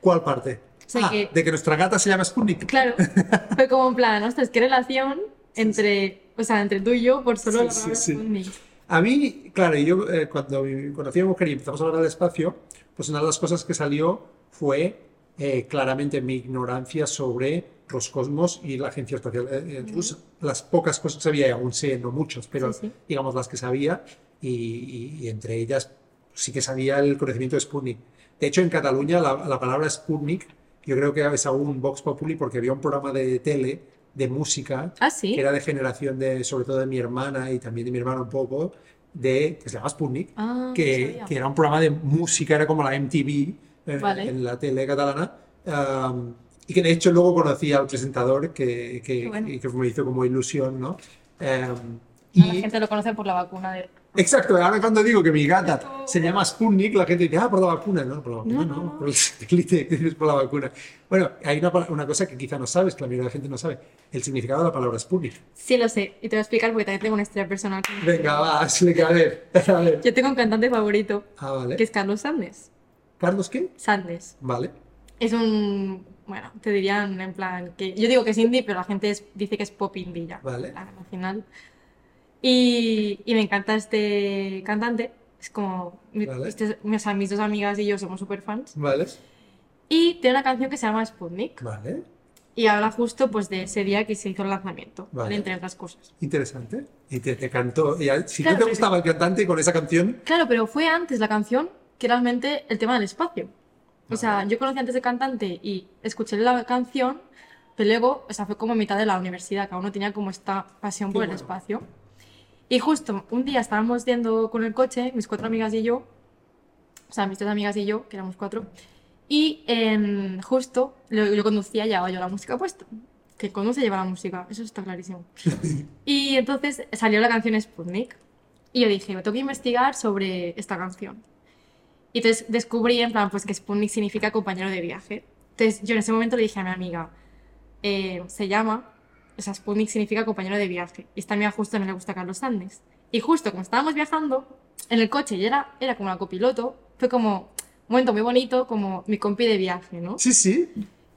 ¿Cuál parte? sea, Ah, que- de que nuestra gata se llama Sputnik. Claro, (laughs) fue como en plan, ostras, qué relación entre, o sea, entre tú y yo por solo Sí, la sí, palabra sí. Sputnik. A mí, claro, yo eh, cuando conocí a mi mujer y empezamos a hablar del espacio, pues una de las cosas que salió fue eh, claramente mi ignorancia sobre Roscosmos y la Agencia Espacial eh, Rusa. Las pocas cosas que sabía, y aún sé, no muchos, pero Sí, sí. digamos las que sabía, y, y- y entre ellas sí que sabía el conocimiento de Sputnik. De hecho, en Cataluña la, la palabra Sputnik yo creo que es aún Vox Populi porque había un programa de tele de música Ah, sí. que era de generación de, sobre todo de mi hermana y también de mi hermano un poco, de, que se llama Sputnik, Ah, que, que era un programa de música, era como la MTV eh, Vale. en la tele catalana, um, y que de hecho luego conocí al presentador que, que, bueno. y que me hizo como ilusión, ¿no? Um, Ah, La y, gente lo conoce por la vacuna de... exacto, ahora cuando digo que mi gata se llama Sputnik, la gente dice, ah, por la vacuna, no, por la vacuna, No, no, por el por la vacuna. Bueno, hay una, una cosa que quizá no sabes, que la mayoría de la gente no sabe, el significado de la palabra Sputnik. Sí, lo sé, y te voy a explicar porque también tengo una historia personal. Venga, va, explica, a ver, (laughs) a ver. Yo tengo un cantante favorito, Ah, vale. que es Carlos Sandes. ¿Carlos qué? Sandes. Vale. Es un, bueno, te dirían en plan que yo digo que es indie, pero la gente es- dice que es pop indie ya, Vale. al final. Y, y me encanta este cantante, es como, Vale. este- o sea, mis dos amigas y yo somos super fans. Vale. Y tiene una canción que se llama Sputnik Vale. y habla justo pues de ese día que se hizo el lanzamiento, Vale. entre otras cosas. Interesante. Y te, te cantó. y a- si Claro, tú te gustaba el cantante con esa canción, Claro, pero fue antes la canción que realmente el tema del espacio. O sea, yo conocí antes el cantante y escuché la canción, pero luego, o sea, fue como a mitad de la universidad, cada uno tenía como esta pasión Qué por el bueno. espacio. Y justo un día estábamos yendo con el coche, mis cuatro amigas y yo, o sea, mis tres amigas y yo, que éramos cuatro, y em, justo lo- yo conducía y llevaba yo la música puesta. Que conduce lleva la música, eso está clarísimo. (laughs) Y entonces salió la canción Sputnik. Y yo dije, tengo que investigar sobre esta canción. Y entonces descubrí en plan, pues que Sputnik significa compañero de viaje. Entonces yo en ese momento le dije a mi amiga, eh, se llama, o sea, Sputnik significa compañero de viaje. Y esta amiga justo no le gusta Carlos Sandes. Y justo como estábamos viajando en el coche y era, era como la copiloto, fue como un momento muy bonito, como mi compi de viaje, ¿no? sí, sí.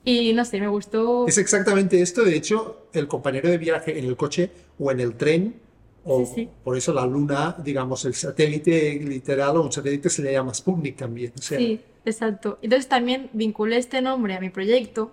Y no sé, me gustó. Es exactamente esto. De hecho, el compañero de viaje en el coche o en el tren, o Sí, sí. por eso la luna, digamos, el satélite literal o un satélite se le llama Sputnik también. O sea, Sí, exacto. Entonces también vinculé este nombre a mi proyecto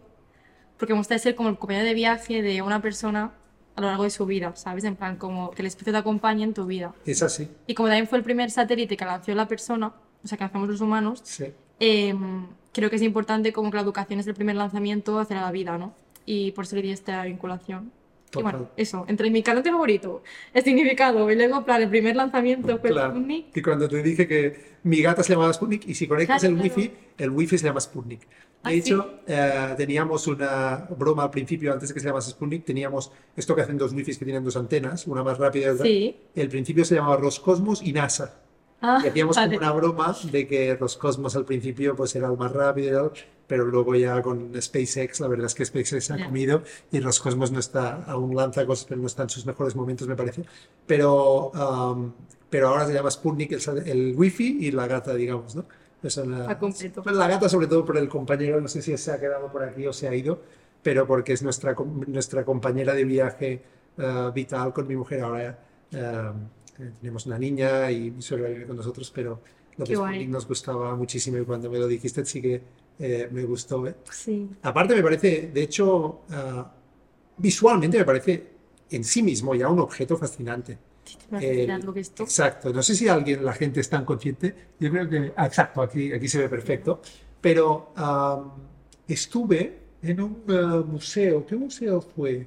porque me gusta ser como el compañero de viaje de una persona a lo largo de su vida, ¿sabes? En plan, como que el espacio te acompañe en tu vida. es así. Y como también fue el primer satélite que lanzó la persona, o sea, que lanzamos los humanos, Sí. em, creo que es importante como que la educación es el primer lanzamiento hacia la vida, ¿no? Y por eso le di esta vinculación. Y bueno, eso, entre mi cantante favorito, el significado, y luego, plan, el primer lanzamiento fue Claro. Sputnik. Y cuando te dije que mi gata se llamaba Sputnik y si conectas Claro, el claro. wifi, el wifi se llama Sputnik. De Ah, hecho, eh, teníamos una broma al principio, antes de que se llamase Sputnik, teníamos esto que hacen dos wifis que tienen dos antenas, una más rápida y otra. Sí. El principio se llamaba Roscosmos y NASA. Ah, Y hacíamos vale. como una broma de que Roscosmos al principio pues era el más rápido y tal, pero luego ya con SpaceX, la verdad es que SpaceX ha comido y Roscosmos no está, aún lanza cosas, pero no está en sus mejores momentos, me parece. Pero, um, pero ahora se llama Sputnik el, el wifi y la gata, digamos, ¿no? Esa es la, A completo. pues la gata sobre todo por el compañero, no sé si se ha quedado por aquí o se ha ido, pero porque es nuestra, nuestra compañera de viaje eh, vital con mi mujer ahora. eh, tenemos una niña y mi suegra vive con nosotros, pero lo. Sputnik nos gustaba muchísimo y cuando me lo dijiste sí que eh, me gustó. ¿eh? Sí. Aparte me parece, de hecho, ah, visualmente me parece en sí mismo ya un objeto fascinante. Eh, lo que esto. Exacto, no sé si alguien, la gente es tan consciente, yo creo que, ah, exacto, aquí, aquí se ve perfecto, pero am, estuve en un museo, ¿qué museo fue?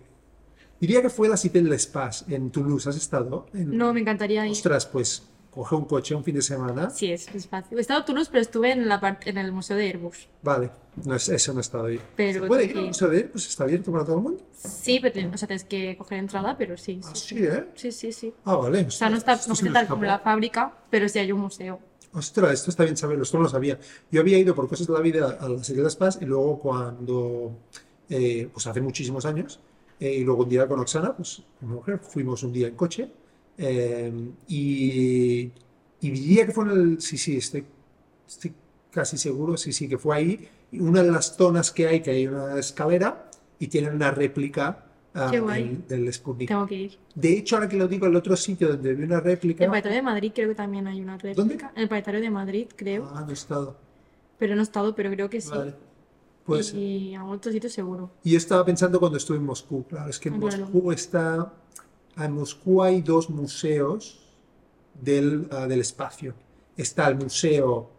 Diría que fue la Cité de l'Espace en Toulouse, ¿has estado? En- No, me encantaría ir. Ostras, pues coge un coche un fin de semana, Sí, es, es fácil. He estado en Toulouse, pero estuve en, la en el museo de Airbus. vale, no es, eso no he estado ahí. Pero ¿Se puede ir al museo de Pues está abierto para todo el mundo? Sí, pero o sea, tienes que coger entrada, pero sí. Ah, Sí, sí, ¿eh? sí, sí. sí. Ah, vale. O sea, no está no está tal como la fábrica, pero sí hay un museo. Ostras, esto está bien saberlo, esto no lo sabía. Yo había ido por cosas de la vida a la serie de Spas y luego cuando, eh, pues hace muchísimos años, eh, y luego un día con Oxana, pues mi mujer, fuimos un día en coche Eh, y, y diría que fue en el... Sí, sí, estoy, estoy casi seguro, sí, sí, que fue ahí. Y una de las zonas que hay, que hay una escalera y tienen una réplica ah, del, Sputnik. Tengo que ir. De hecho, ahora que lo digo, el otro sitio donde vi una réplica... En el Planetario de Madrid creo que también hay una réplica. En el Planetario de Madrid, creo. Ah, no he estado. Pero no he estado, pero creo que sí. Vale. Pues, y a otro sitio seguro. y yo estaba pensando cuando estuve en Moscú. Claro, es que en Ah, claro. Moscú está... En Moscú hay dos museos del, ah, del espacio. Está el museo...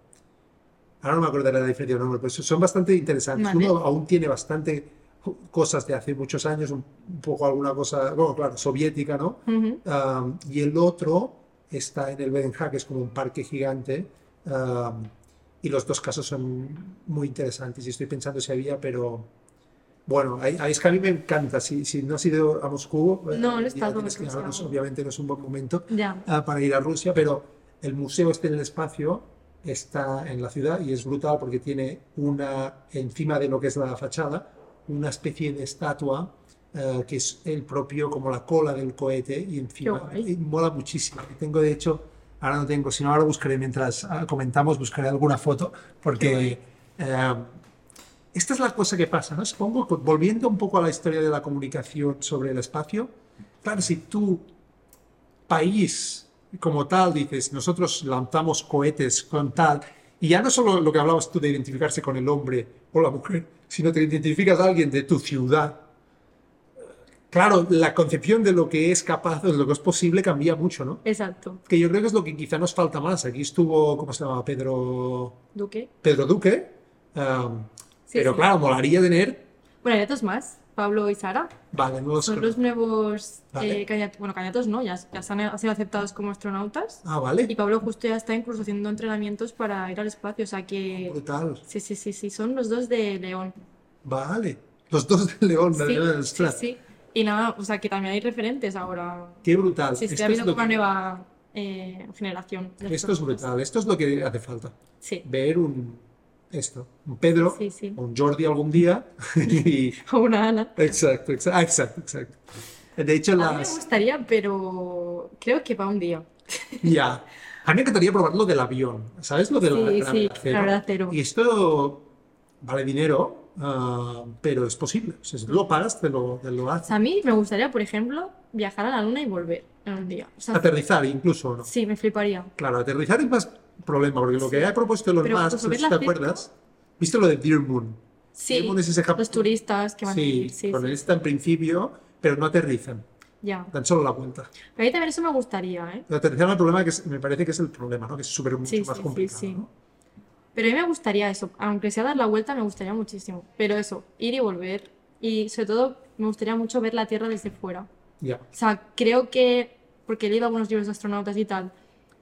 Ahora no me acordaré la diferencia de nombre, pero son bastante interesantes. Vale. Uno aún tiene bastante cosas de hace muchos años, un, un poco alguna cosa, bueno, claro, soviética, ¿no? Um, y el otro está en el Bedenja, que es como un parque gigante. um, y los dos casos son muy interesantes. Y estoy pensando si había, pero bueno, ahí, ahí es que a mí me encanta. Si, si no has ido a Moscú, eh, No, estado, tienes que- ahora no estado. obviamente no es un buen momento ah, para ir a Rusia, pero el museo este en el espacio está en la ciudad y es brutal porque tiene una, encima de lo que es la fachada, una especie de estatua eh, que es el propio, como la cola del cohete y encima, y mola muchísimo. Y tengo de hecho, ahora no tengo, si no ahora buscaré mientras ah, comentamos, buscaré alguna foto porque... eh, esta es la cosa que pasa, ¿no? Supongo volviendo un poco a la historia de la comunicación sobre el espacio, claro, si tú país como tal, dices, nosotros lanzamos cohetes con tal, y ya no solo lo que hablabas tú de identificarse con el hombre o la mujer, sino te identificas a alguien de tu ciudad. Claro, la concepción de lo que es capaz, de lo que es posible, cambia mucho, ¿no? Exacto. Que yo creo que es lo que quizá nos falta más. Aquí estuvo, ¿cómo se llama? Pedro, Duque. Pedro Duque. um, Sí, pero sí. claro, molaría tener. Bueno, hay otros más. Pablo y Sara. Vale, no los Son los nuevos Vale. eh. Bueno, candidatos no, ya, ya se han, han sido aceptados como astronautas. Ah, Y vale. Pablo justo ya está incluso haciendo entrenamientos para ir al espacio. O sea que. Brutal. Sí, sí, sí, sí. Son los dos de León. Vale. Los dos de León, Sí, ¿verdad? sí, sí. Y nada, o sea que también hay referentes ahora. Qué brutal. Sí, sí, Esto ha es habido lo como una que- nueva eh, generación. de Esto es astronautas. brutal. Esto es lo que hace falta. Sí, Ver un. Esto. Un Pedro, sí, sí. un Jordi algún día. (laughs) y- (laughs) O una Ana. exacto, exacto. ah, exacto, exacto. De hecho, A mí me las. gustaría, pero creo que para un día. Ya. A mí me encantaría probar lo del avión. ¿Sabes? Lo de la Sí, sí, cero. gravedad cero. Y esto vale dinero, ah, pero es posible. O sea, si tú lo pagas, te lo, te lo haces. a mí me gustaría, por ejemplo, viajar a la luna y volver en un día. O sea, Aterrizar incluso, ¿no? sí, me fliparía. Claro, aterrizar es más problema, porque lo que ha propuesto Elon Musk, si la te acuerdas, ¿viste lo de Dear Moon? Sí, Dear Moon es ese los turistas que van a Sí, ir. Sí, con sí, esta en principio, pero no aterrizan, ya. dan solo la vuelta. Pero a mí también eso me gustaría, ¿eh? Aterrizar es el problema que es- me parece que es el problema, ¿no? Que es súper mucho Sí, más sí, sí, complicado, sí. ¿no? Pero a mí me gustaría eso, aunque sea dar la vuelta, me gustaría muchísimo. Pero eso, ir y volver. Y sobre todo, me gustaría mucho ver la Tierra desde fuera. Ya, O sea, creo que, porque he leído algunos libros de astronautas y tal,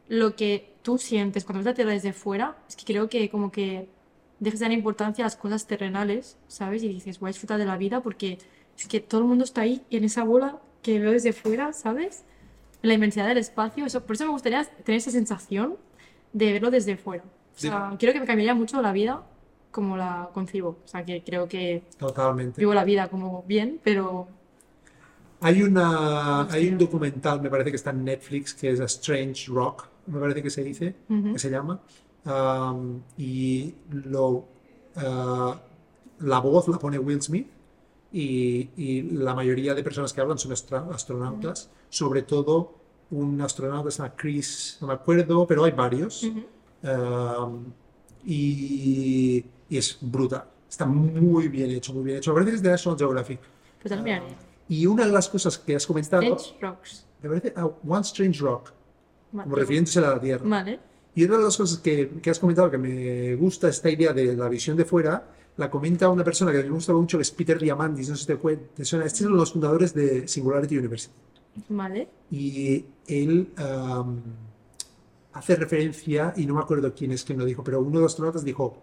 lo que tú sientes cuando ves la Tierra desde fuera, es que creo que como que dejas de dar importancia a las cosas terrenales, ¿sabes? Y dices, voy a disfrutar de la vida porque es que todo el mundo está ahí en esa bola que veo desde fuera, ¿sabes? La inmensidad del espacio, eso, por eso me gustaría tener esa sensación de verlo desde fuera. O sea, creo que me cambiaría mucho la vida como la concibo. O sea, que creo que totalmente. vivo la vida como bien, pero Hay, una, hay un documental, me parece que está en Netflix, que es A Strange Rock, me parece que se dice, Ujú. que se llama. Um, y lo, ah, la voz la pone Will Smith y, y la mayoría de personas que hablan son astronautas, sobre todo un astronauta se llama Chris, no me acuerdo, pero hay varios. Um, y, y es brutal. Está muy bien hecho, muy bien hecho. Me parece que es de National Geographic. pues al miraré. Y una de las cosas que has comentado, Strange Rocks. me parece ah, One Strange Rock, Vale. como refiriéndose a la Tierra. Vale. Y una de las cosas que, que has comentado que me gusta esta idea de la visión de fuera, la comenta una persona que me gusta mucho, que es Peter Diamandis, no sé si te, te suena, este es uno de los fundadores de Singularity University. Vale. Y él hace referencia, y no me acuerdo quién es quien lo dijo, pero uno de los astronautas dijo,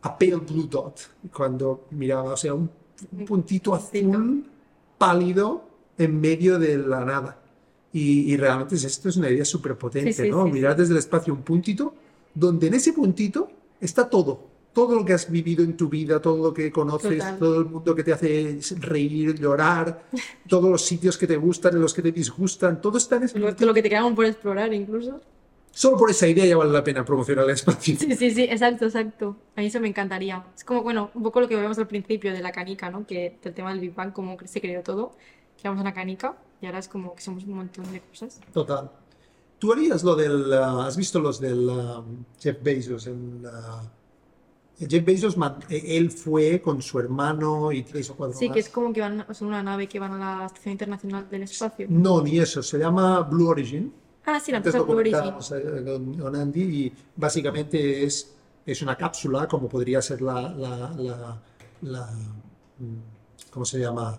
a pale blue dot, cuando miraba, o sea, un, un puntito azul pálido en medio de la nada. Y, y realmente es- esto es una idea súper potente, Sí, sí, ¿no? sí, Mirar desde el espacio un puntito, donde en ese puntito está todo. todo lo que has vivido en tu vida, todo lo que conoces, Total. todo el mundo que te hace reír, llorar, (laughs) todos los sitios que te gustan, los que te disgustan, todo está en Lo, espacio. lo que te quedan por explorar incluso. Solo por esa idea ya vale la pena promocionar el espacio. Sí, sí, sí, exacto, exacto. A mí eso me encantaría. Es como, bueno, un poco lo que vemos al principio de la canica, ¿no? Que del tema del Big Bang, cómo se creó todo, que éramos una canica y ahora es como que somos un montón de cosas. Total. ¿Tú harías lo del... ah, ¿Has visto los del ah, Jeff Bezos? El, ah, el Jeff Bezos, eh, él fue con su hermano y tres o cuatro Sí, más. que es como que van, son una nave que van a la Estación Internacional del Espacio. No, ni eso. Se llama Blue Origin. Ah, sí, la empresa Blue Origin. eh, con, con Andy y básicamente es, es una cápsula como podría ser la, la, la, la, mm, ¿cómo se llama?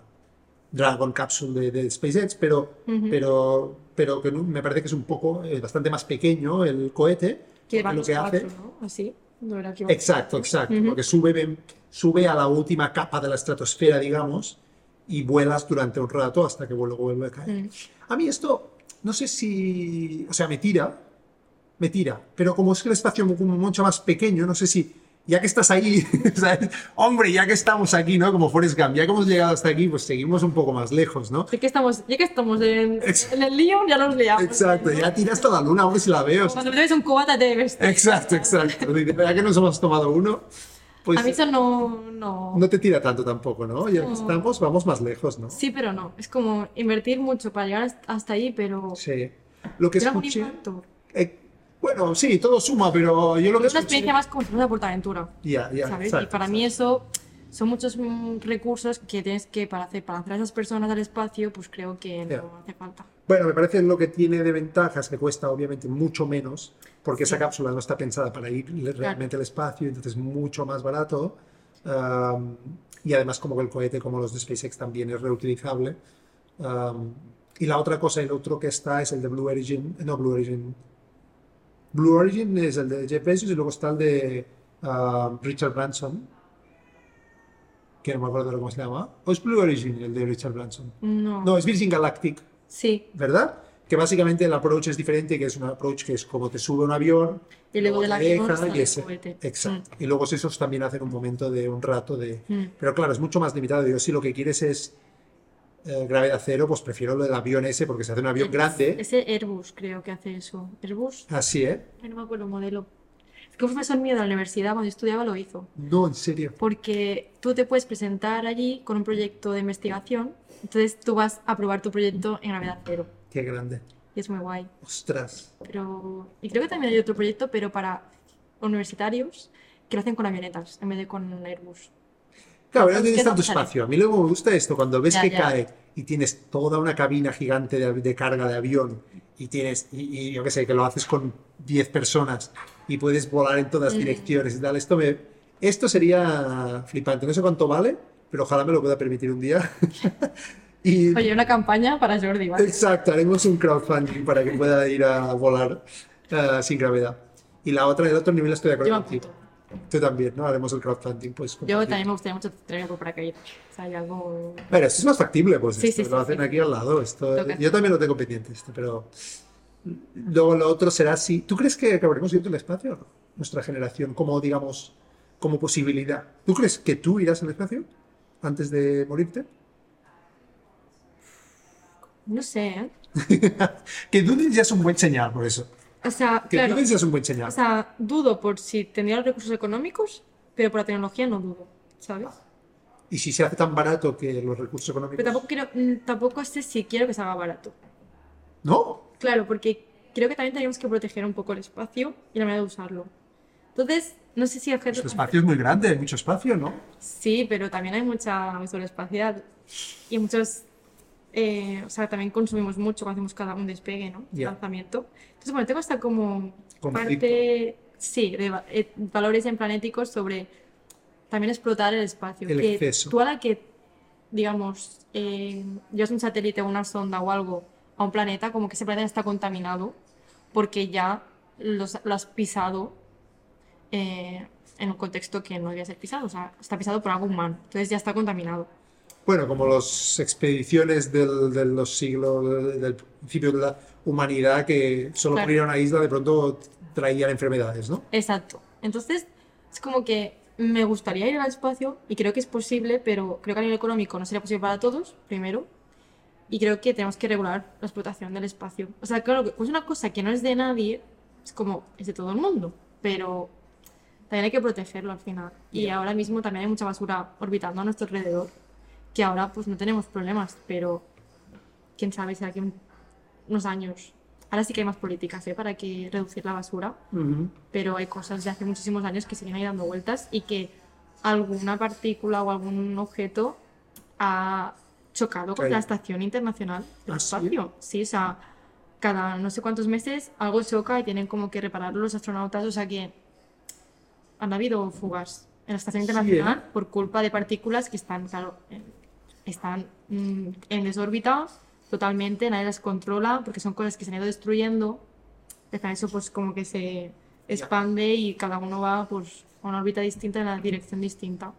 Dragon Capsule de, de SpaceX, pero, Ujú. pero, pero que me parece que es un poco, eh, bastante más pequeño el cohete. Que lo que hace, cuatro, ¿no? Así. No era que Exacto, exacto. Ujú. Porque sube, sube a la última capa de la estratosfera, digamos, y vuelas durante un rato hasta que luego vuelve a caer. Mm. A mí esto, no sé si, o sea, me tira, me tira, pero como es que el espacio es como mucho más pequeño, no sé si, ya que estás ahí, (laughs) ¿sabes? hombre, ya que estamos aquí, ¿no? Como Forrest Gump, ya que hemos llegado hasta aquí, pues seguimos un poco más lejos, ¿no? Ya que estamos, ya que estamos en, en el lío, ya nos liamos. Exacto, ya tira hasta la luna, hombre, si la veo. Cuando me bebes un cubata te bebes. Exacto, exacto. Ya que nos hemos tomado uno, pues A mí eso no, no... no te tira tanto tampoco, ¿no? Ya que No. estamos, vamos más lejos, ¿no? Sí, pero no. Es como invertir mucho para llegar hasta- ahí, pero... Sí. Lo que escuché, impacto. eh, bueno, sí, todo suma, pero yo lo que Es una experiencia más como si fuera Portaventura. Ya, ya, ¿sabes? exacto, y para mí eso son muchos mm, recursos que tienes que para hacer para lanzar a esas personas al espacio, pues creo que no hace falta. Bueno, me parece lo que tiene de ventajas que cuesta obviamente mucho menos, porque esa cápsula no está pensada para ir realmente al espacio, entonces es mucho más barato. am, y además como que el cohete, como los de SpaceX, también es reutilizable. Am, y la otra cosa, el otro que está es el de Blue Origin, no Blue Origin. Blue Origin es el de Jeff Bezos y luego está el de am, Richard Branson, que no me acuerdo de cómo se llama. ¿O es Blue Origin el de Richard Branson? No. No, es Virgin Galactic. Sí. ¿verdad? Que básicamente el approach es diferente, que es un approach que es como te sube un avión, Y luego te avión deja, y ese-. Exacto. Y luego esos también hacen un momento de un rato de... Mm. Pero claro, es mucho más limitado. Yo si lo que quieres es eh, gravedad cero, pues prefiero lo del avión ese, porque se hace un avión grande. Ese Airbus creo que hace eso. Airbus, Así, ¿eh? Ay, no me acuerdo el modelo. Es que un profesor mío de la universidad cuando estudiaba lo hizo. No, en serio. Porque tú te puedes presentar allí con un proyecto de investigación. Entonces tú vas a probar tu proyecto en gravedad cero. Qué grande. Y es muy guay. Ostras. Pero, y creo que también hay otro proyecto, pero para universitarios, que lo hacen con avionetas en vez de con Airbus. Claro, no Es tienes tanto espacio. A mí luego me gusta esto, cuando ves Ya, que ya. cae y tienes toda una cabina gigante de, de carga de avión y tienes, y, y yo qué sé, que lo haces con 10 personas y puedes volar en todas Mm. direcciones y tal. Esto, me, esto sería flipante. No sé cuánto vale, pero ojalá me lo pueda permitir un día. (laughs) y, Oye, una campaña para Jordi, ¿vale? Exacto, haremos un crowdfunding para que pueda ir a volar eh, sin gravedad. Y la otra, el otro nivel estoy de acuerdo contigo. Tú también, ¿no? Haremos el crowdfunding, pues. Yo también me gustaría mucho traerme por paracaídas. O sea, hay algo... Pero esto es más factible, pues Sí, esto sí, lo hacen aquí al lado. Esto, Toca. yo también lo tengo pendiente, esto, pero luego lo otro será si. ¿Tú crees que acabaremos yendo al espacio o no? Nuestra generación, como digamos, como posibilidad. ¿Tú crees que tú irás al espacio antes de morirte? No sé, ¿eh? (laughs) que dudes ya es un buen señal, por eso. O sea, Que claro. es un buen señal. O sea, dudo por si tendría los recursos económicos, pero por la tecnología no dudo, ¿sabes? y si se hace tan barato que los recursos económicos. Pero tampoco, quiero, mm, tampoco sé si quiero que se haga barato. ¿No? Claro, porque creo que también tenemos que proteger un poco el espacio y la manera de usarlo. Entonces, no sé si El objetos... espacio es muy grande, hay mucho espacio, ¿no? Sí, pero también hay mucha basura espacial y muchos... eh, o sea, también consumimos mucho cuando hacemos cada un despegue, ¿no? Ya. Lanzamiento. Entonces, bueno, tengo hasta como Conflicto. parte, sí, de eh, valores en planéticos sobre también explotar el espacio. El que exceso. Tú a la que, digamos, eh, llevas un satélite o una sonda o algo a un planeta, como que ese planeta está contaminado porque ya los- lo has pisado eh, en un contexto que no debía ser pisado, o sea, está pisado por algo humano, entonces ya está contaminado. Bueno, como las expediciones del- de los siglos, del, del principio de la humanidad, que solo Claro. por ir a una isla de pronto traían enfermedades, ¿no? Exacto. Entonces, es como que me gustaría ir al espacio y creo que es posible, pero creo que a nivel económico no sería posible para todos, primero. Y creo que tenemos que regular la explotación del espacio. O sea, claro, es una cosa que no es de nadie, es como, es de todo el mundo, pero también hay que protegerlo al final. Y ahora mismo también hay mucha basura orbitando a nuestro alrededor, que ahora pues no tenemos problemas, pero quién sabe si aquí un- unos años. Ahora sí que hay más políticas ¿eh? para que reducir la basura, Ujú. pero hay cosas de hace muchísimos años que siguen ahí dando vueltas y que alguna partícula o algún objeto ha chocado con la Estación Internacional del ¿Ah, sí? Espacio. Sí, o sea, cada no sé cuántos meses algo choca y tienen como que repararlo los astronautas, o sea que han habido fugas en la Estación Sí, Internacional ¿eh? por culpa de partículas que están, claro, en- están mm, en desórbita totalmente, nadie las controla porque son cosas que se han ido destruyendo. Deja eso pues como que se expande y cada uno va pues a una órbita distinta en la dirección distinta.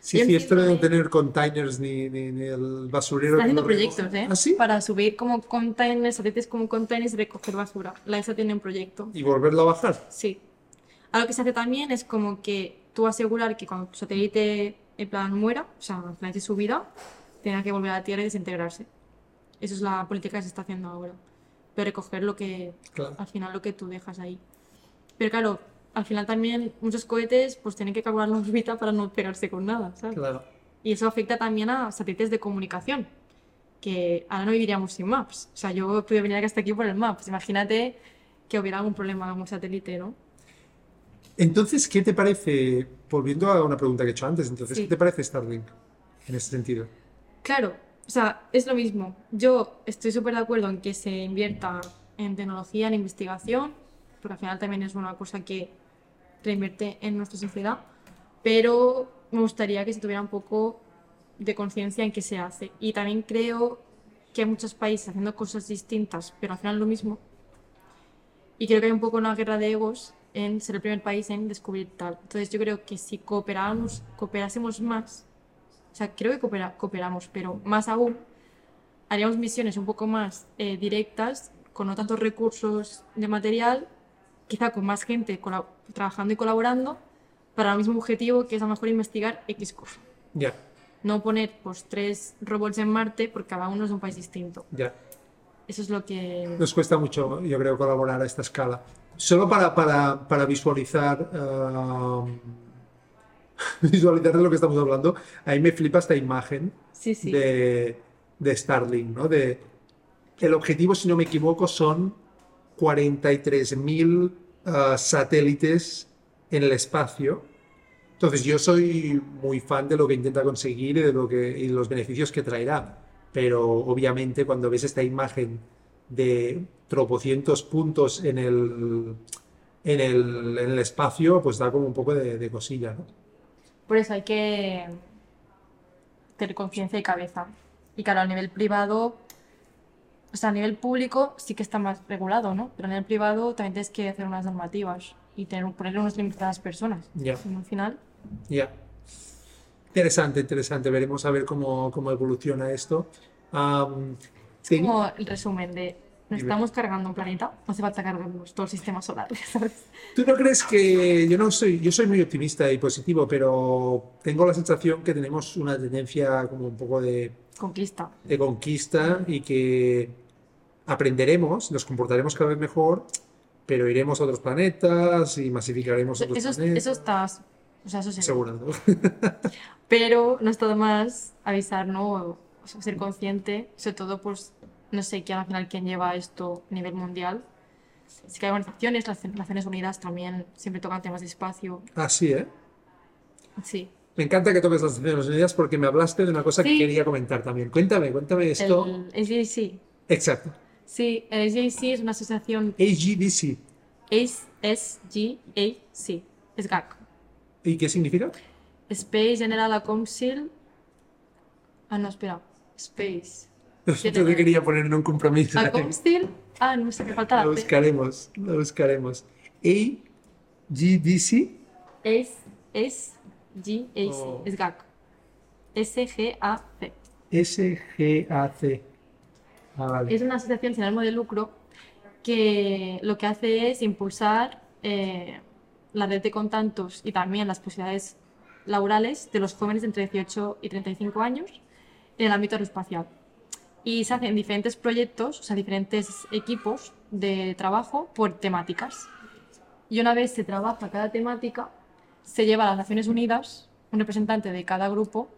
Sí, Yo sí, esto de no tener containers ni, ni, ni el basurero. Están haciendo proyectos, recoge. ¿eh? ¿Ah, sí? Para subir como containers, satélites como containers y recoger basura. La ESA tiene un proyecto. Y volverlo a bajar. Sí. Ahora lo que se hace también es como que tú asegurar que cuando tu satélite en plan muera, o sea, al final de su vida, tenga que volver a la Tierra y desintegrarse. Eso es la política que se está haciendo ahora. Pero recoger lo que, Claro. al final lo que tú dejas ahí. Pero claro, al final también muchos cohetes pues tienen que calcular la órbita para no pegarse con nada, ¿sabes? Claro. Y eso afecta también a satélites de comunicación, que ahora no viviríamos sin maps. O sea, yo pude venir hasta aquí por el Maps. Imagínate que hubiera algún problema con un satélite, ¿no? Entonces, ¿qué te parece, volviendo a una pregunta que he hecho antes, entonces, Sí. ¿qué te parece Starlink en ese sentido? Claro, o sea, es lo mismo. Yo estoy súper de acuerdo en que se invierta en tecnología, en investigación, porque al final también es una cosa que reinvierte en nuestra sociedad, pero me gustaría que se tuviera un poco de conciencia en qué se hace. Y también creo que hay muchos países haciendo cosas distintas, pero al final lo mismo. Y creo que hay un poco una guerra de egos en ser el primer país en descubrir tal. Entonces yo creo que si cooperáramos, cooperásemos más, o sea, creo que coopera- cooperamos, pero más aún, haríamos misiones un poco más eh, directas, con no tantos recursos de material, quizá con más gente trabajando y colaborando, para el mismo objetivo, que es a lo mejor investigar X cosa. Ya, No poner pues tres robots en Marte, porque cada uno es de un país distinto. ya. Eso es lo que... Nos cuesta mucho, yo creo, colaborar a esta escala. Solo para, para, para visualizar, ah, (laughs) visualizar de lo que estamos hablando, a mí me flipa esta imagen Sí, sí. de, de Starlink, ¿no? De, el objetivo, si no me equivoco, son 43.000 ah, satélites en el espacio. Entonces, yo soy muy fan de lo que intenta conseguir y de lo que, y los beneficios que traerá. Pero obviamente, cuando ves esta imagen de tropocientos puntos en el, en el, en el espacio, pues da como un poco de, de cosilla, ¿no? Por eso hay que tener conciencia y cabeza. Y claro, a nivel privado, o sea, a nivel público sí que está más regulado, ¿no? Pero a nivel privado también tienes que hacer unas normativas y tener, ponerle unos límites a las personas. Ya. Y al final, Ya. Interesante, interesante. Veremos a ver cómo, cómo evoluciona esto. Am, es ten- como el resumen de Dime. estamos cargando un planeta, no hace falta cargarnos todo el sistema solar, (laughs) ¿sabes? ¿Tú no crees que yo no soy, yo soy muy optimista y positivo, pero tengo la sensación que tenemos una tendencia como un poco de, Conquista. de conquista y que aprenderemos, nos comportaremos cada vez mejor, pero iremos a otros planetas y masificaremos otros Eso, planetas. eso está, o sea, eso se Seguro, ¿no? (laughs) Pero no está de más avisar, ¿no? O sea, ser consciente, sobre todo, pues, no sé quién al final quién lleva esto a nivel mundial. Sí que hay organizaciones, las Naciones Unidas también siempre tocan temas de espacio. Así, ¿eh? Sí. Me encanta que toques las Naciones Unidas porque me hablaste de una cosa que Sí. quería comentar también. Cuéntame, cuéntame esto. El SJC. Exacto. Sí, el SJC es una asociación. AGDC. Es SGAC. Es GAC. ¿Y qué significa? Space General Council. Ah, no, espera. Space. Yo te quería poner en un compromiso. A Council. Ah, no sé, me falta Lo buscaremos, lo buscaremos. AGDC. Es, es, G, A, C, Oh. es GAC. S-G-A-C. SGAC. Ah, vale. Es una asociación sin ánimo de lucro que lo que hace es impulsar eh, la red de contactos y también las posibilidades laborales de los jóvenes de entre 18 y 35 años en el ámbito aeroespacial. Y se hacen diferentes proyectos, o sea, diferentes equipos de trabajo por temáticas. Y una vez se trabaja cada temática, se lleva a las Naciones Unidas un representante de cada grupo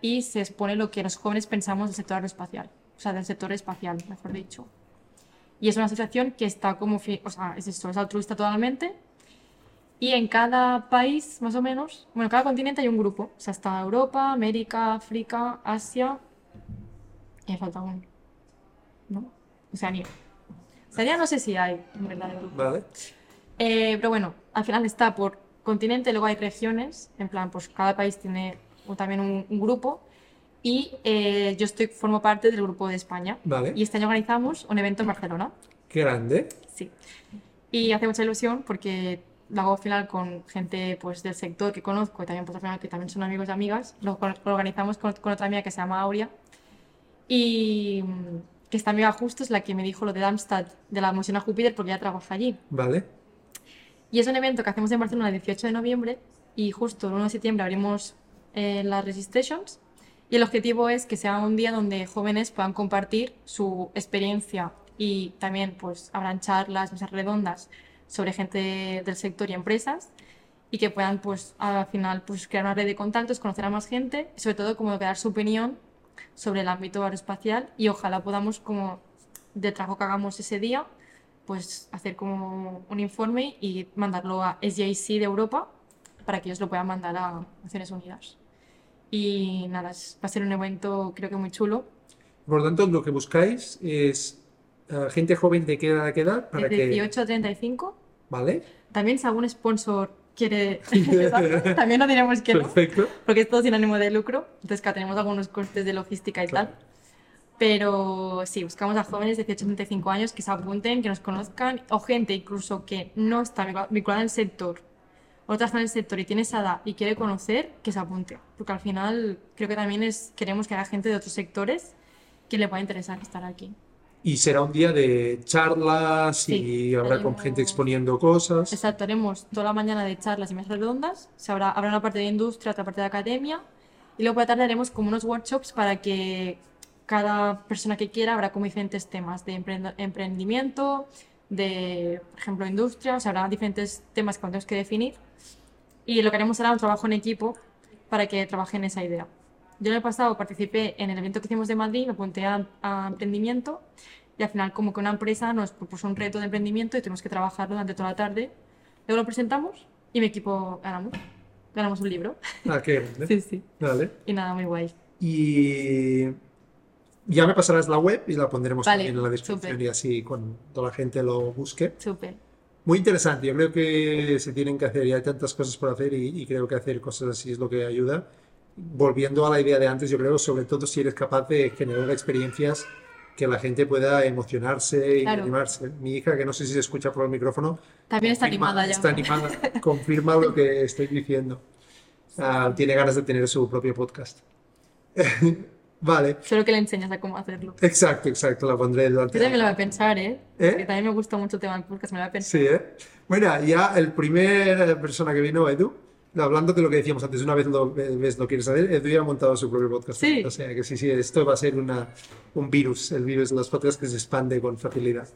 y se expone lo que los jóvenes pensamos del sector aeroespacial, o sea, del sector espacial, mejor dicho. Y es una asociación que está como, o sea, es esto, es altruista totalmente. Y en cada país, más o menos, bueno, en cada continente hay un grupo. O sea, está Europa, América, África, Asia. Y me falta uno. ¿No? Oceanía. Oceanía no sé si hay, en verdad. Vale. Eh, pero bueno, al final está por continente, luego hay regiones. En plan, pues cada país tiene también un, un grupo y eh, yo estoy, formo parte del grupo de España. Vale. Y este año organizamos un evento en Barcelona. Qué grande. Sí. Y hace mucha ilusión porque lo hago al final con gente pues, del sector que conozco y también pues, al final que también son amigos y amigas. Lo, lo organizamos con, con, otra amiga que se llama Aurea. Y que esta amiga justo es la que me dijo lo de Darmstadt, de la misión a Júpiter, porque ya trabaja allí. Vale. Y es un evento que hacemos en Barcelona el 18 de noviembre y justo el 1 de septiembre abrimos eh, las Registrations y el objetivo es que sea un día donde jóvenes puedan compartir su experiencia y también pues habrán charlas, mesas redondas sobre gente del sector y empresas y que puedan pues al final pues crear una red de contactos, conocer a más gente y sobre todo como dar su opinión sobre el ámbito aeroespacial y ojalá podamos como de trabajo que hagamos ese día pues hacer como un informe y mandarlo a SJC de Europa para que ellos lo puedan mandar a Naciones Unidas. Y nada, va a ser un evento creo que muy chulo. Por lo tanto, lo que buscáis es uh, gente joven de qué edad a qué edad. Para de 18 que... a 35. Vale. También si algún sponsor quiere, (laughs) (laughs) también no diremos que Perfecto. no, porque es todo sin ánimo de lucro, entonces que tenemos algunos costes de logística y claro. tal. Pero sí, buscamos a jóvenes de 18 a 35 años que se apunten, que nos conozcan, o gente incluso que no está vinculada al sector, otra está en el sector y tiene esa edad y quiere conocer, que se apunte. Porque al final creo que también es, queremos que haya gente de otros sectores que le pueda interesar estar aquí. Y será un día de charlas sí, y habrá haremos... con gente exponiendo cosas. Exacto, haremos toda la mañana de charlas y mesas redondas. Se habrá, habrá una parte de industria, otra parte de academia. Y luego por la tarde haremos como unos workshops para que cada persona que quiera habrá como diferentes temas de emprendimiento, de, por ejemplo, industria. O sea, habrá diferentes temas que tenemos que definir y lo que haremos será un trabajo en equipo para que trabajen esa idea. Yo en el pasado participé en el evento que hicimos de Madrid, me apunté a, a, emprendimiento y al final como que una empresa nos propuso un reto de emprendimiento y tuvimos que trabajar durante toda la tarde. Luego lo presentamos y mi equipo ganamos. Ganamos un libro. Ah, qué grande. (laughs) sí, sí. Vale. Y nada, muy guay. Y ya me pasarás la web y la pondremos vale, también en la descripción super. y así cuando la gente lo busque. Súper. Muy interesante, yo creo que se tienen que hacer y hay tantas cosas por hacer y, y, creo que hacer cosas así es lo que ayuda. Volviendo a la idea de antes, yo creo sobre todo si eres capaz de generar experiencias que la gente pueda emocionarse y Claro. animarse. Mi hija, que no sé si se escucha por el micrófono, También está confirma- animada ya. Está animada, confirma lo que estoy diciendo. Ah, tiene ganas de tener su propio podcast. (laughs) vale, Solo que le enseñas a cómo hacerlo. exacto, exacto, la pondré delante. Yo también me lo voy a pensar, ¿eh? ¿Eh? Porque también me gusta mucho el tema del podcast, me lo voy a pensar. Sí, ¿eh? Bueno, ya el primer persona que vino, Edu, hablando de lo que decíamos antes, una vez lo ves, lo quieres saber, Edu ya ha montado su propio podcast. Sí. O sea que sí, sí, esto va a ser una, un virus, el virus de los podcasts que se expande con facilidad.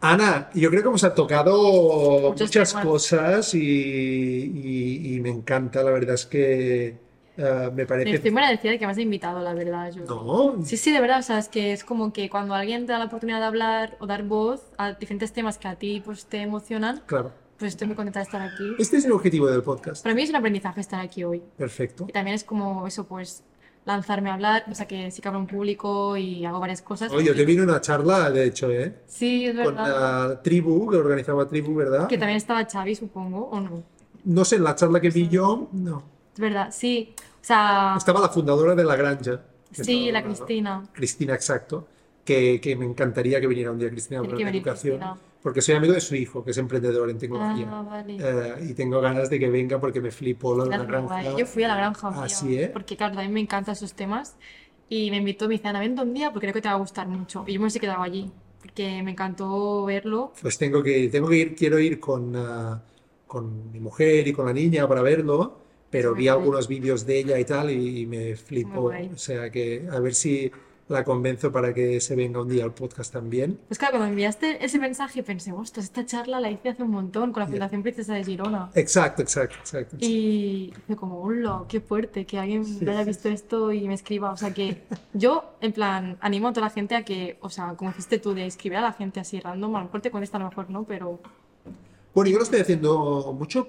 Ana, yo creo que hemos tocado muchas cosas y, y- y me encanta, la verdad es que eh, me parece... Estoy muy agradecida de que me has invitado, la verdad. Yo. No, Sí, sí, de verdad, o sea, es que es como que cuando alguien te da la oportunidad de hablar o dar voz a diferentes temas que a ti pues, te emocionan, claro. Pues estoy muy contenta de estar aquí. Este es el objetivo del podcast. Para mí es un aprendizaje estar aquí hoy. Perfecto. Y también es como eso, pues, lanzarme a hablar, o sea, que sí que hablo en público y hago varias cosas. Oye, yo te vine una charla, de hecho, ¿eh? Sí, es con verdad. la tribu, que organizaba tribu, ¿verdad? Que también estaba Xavi, supongo, o no. No sé, en la charla que vi yo, no. Es verdad, sí. O sea, Estaba la fundadora de La Granja. sí, la hablando. Cristina. Cristina, exacto. Que, que me encantaría que viniera un día Cristina a hablar de educación. Cristina. Porque soy amigo de su hijo, que es emprendedor en tecnología. Ah, vale. Eh, y tengo ganas de que venga porque me flipó lo de la granja. guay. Yo fui a la granja, Ah, tío, sí, ¿eh? porque claro, también me encantan esos temas. Y me invitó, me dice, Ana, vente un día porque creo que te va a gustar mucho. Y yo me he quedado allí, porque me encantó verlo. Pues tengo que ir, tengo que ir, quiero ir con, ah, con mi mujer y con la niña para verlo, pero Muy vi algunos vídeos de ella y tal y, me flipó. O sea que a ver si la convenzo para que se venga un día al podcast también. Pues claro, cuando enviaste ese mensaje pensé, ostras, esta charla la hice hace un montón con la. Fundación Princesa de Girona. Exacto, exacto, exacto. Y fue como, hola, qué fuerte, que alguien Sí, haya sí, visto esto y me escriba. O sea que yo, en plan, animo a toda la gente a que, o sea, como hiciste tú, de escribir a la gente así random, a lo mejor te contesta, a lo mejor no, pero Bueno, yo lo estoy haciendo mucho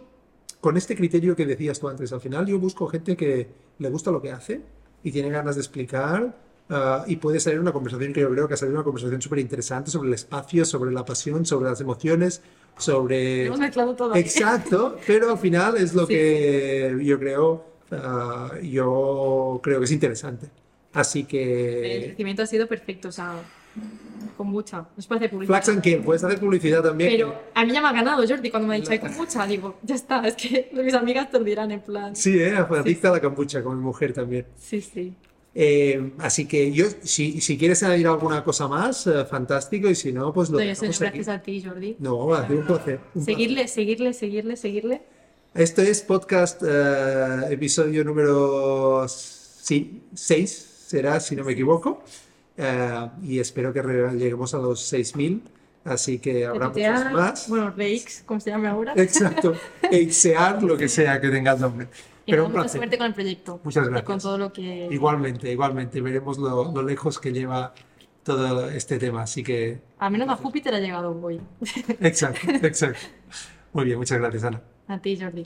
con este criterio que decías tú antes. Al final yo busco gente que le gusta lo que hace y tiene ganas de explicar ah, y puede salir una conversación que yo creo que ha salido una conversación súper interesante sobre el espacio, sobre la pasión, sobre las emociones, sobre... hemos mezclado todo. Exacto, pero al final es lo Sí. que yo creo, ah, yo creo que es interesante. Así El que... crecimiento ha sido perfecto, o sea, con mucha. Puede hacer publicidad. Flax and Care, puedes hacer publicidad también. Pero a mí ya me ha ganado Jordi cuando me ha dicho, hay mucha, digo, ya está, es que (laughs) mis amigas te dirán en plan. Sí, ¿eh? adicta a la kombucha con mi mujer también. Sí, sí. Eh, así que yo, si, si quieres añadir alguna cosa más, eh, fantástico, y si no, pues lo No, dejamos aquí. gracias a ti, Jordi. No, ha sido un placer. un Seguirle, seguirle, seguirle, seguirle. placer. Esto es podcast, eh, episodio número 6, será, si no me equivoco, Eh, y espero que lleguemos a los 6.000, así que habrá Retuitear, más. Bueno, Reix, como se llame ahora. Exacto, (laughs) exear, lo que sea que tenga el nombre. Y Pero un mucha placer. suerte con el proyecto. Muchas Y con gracias. todo lo que... Igualmente, igualmente, veremos lo, lo lejos que lleva todo este tema, así que Al menos a Júpiter ha llegado hoy. Exacto, exacto. Muy bien, muchas gracias, Ana. A ti, Jordi.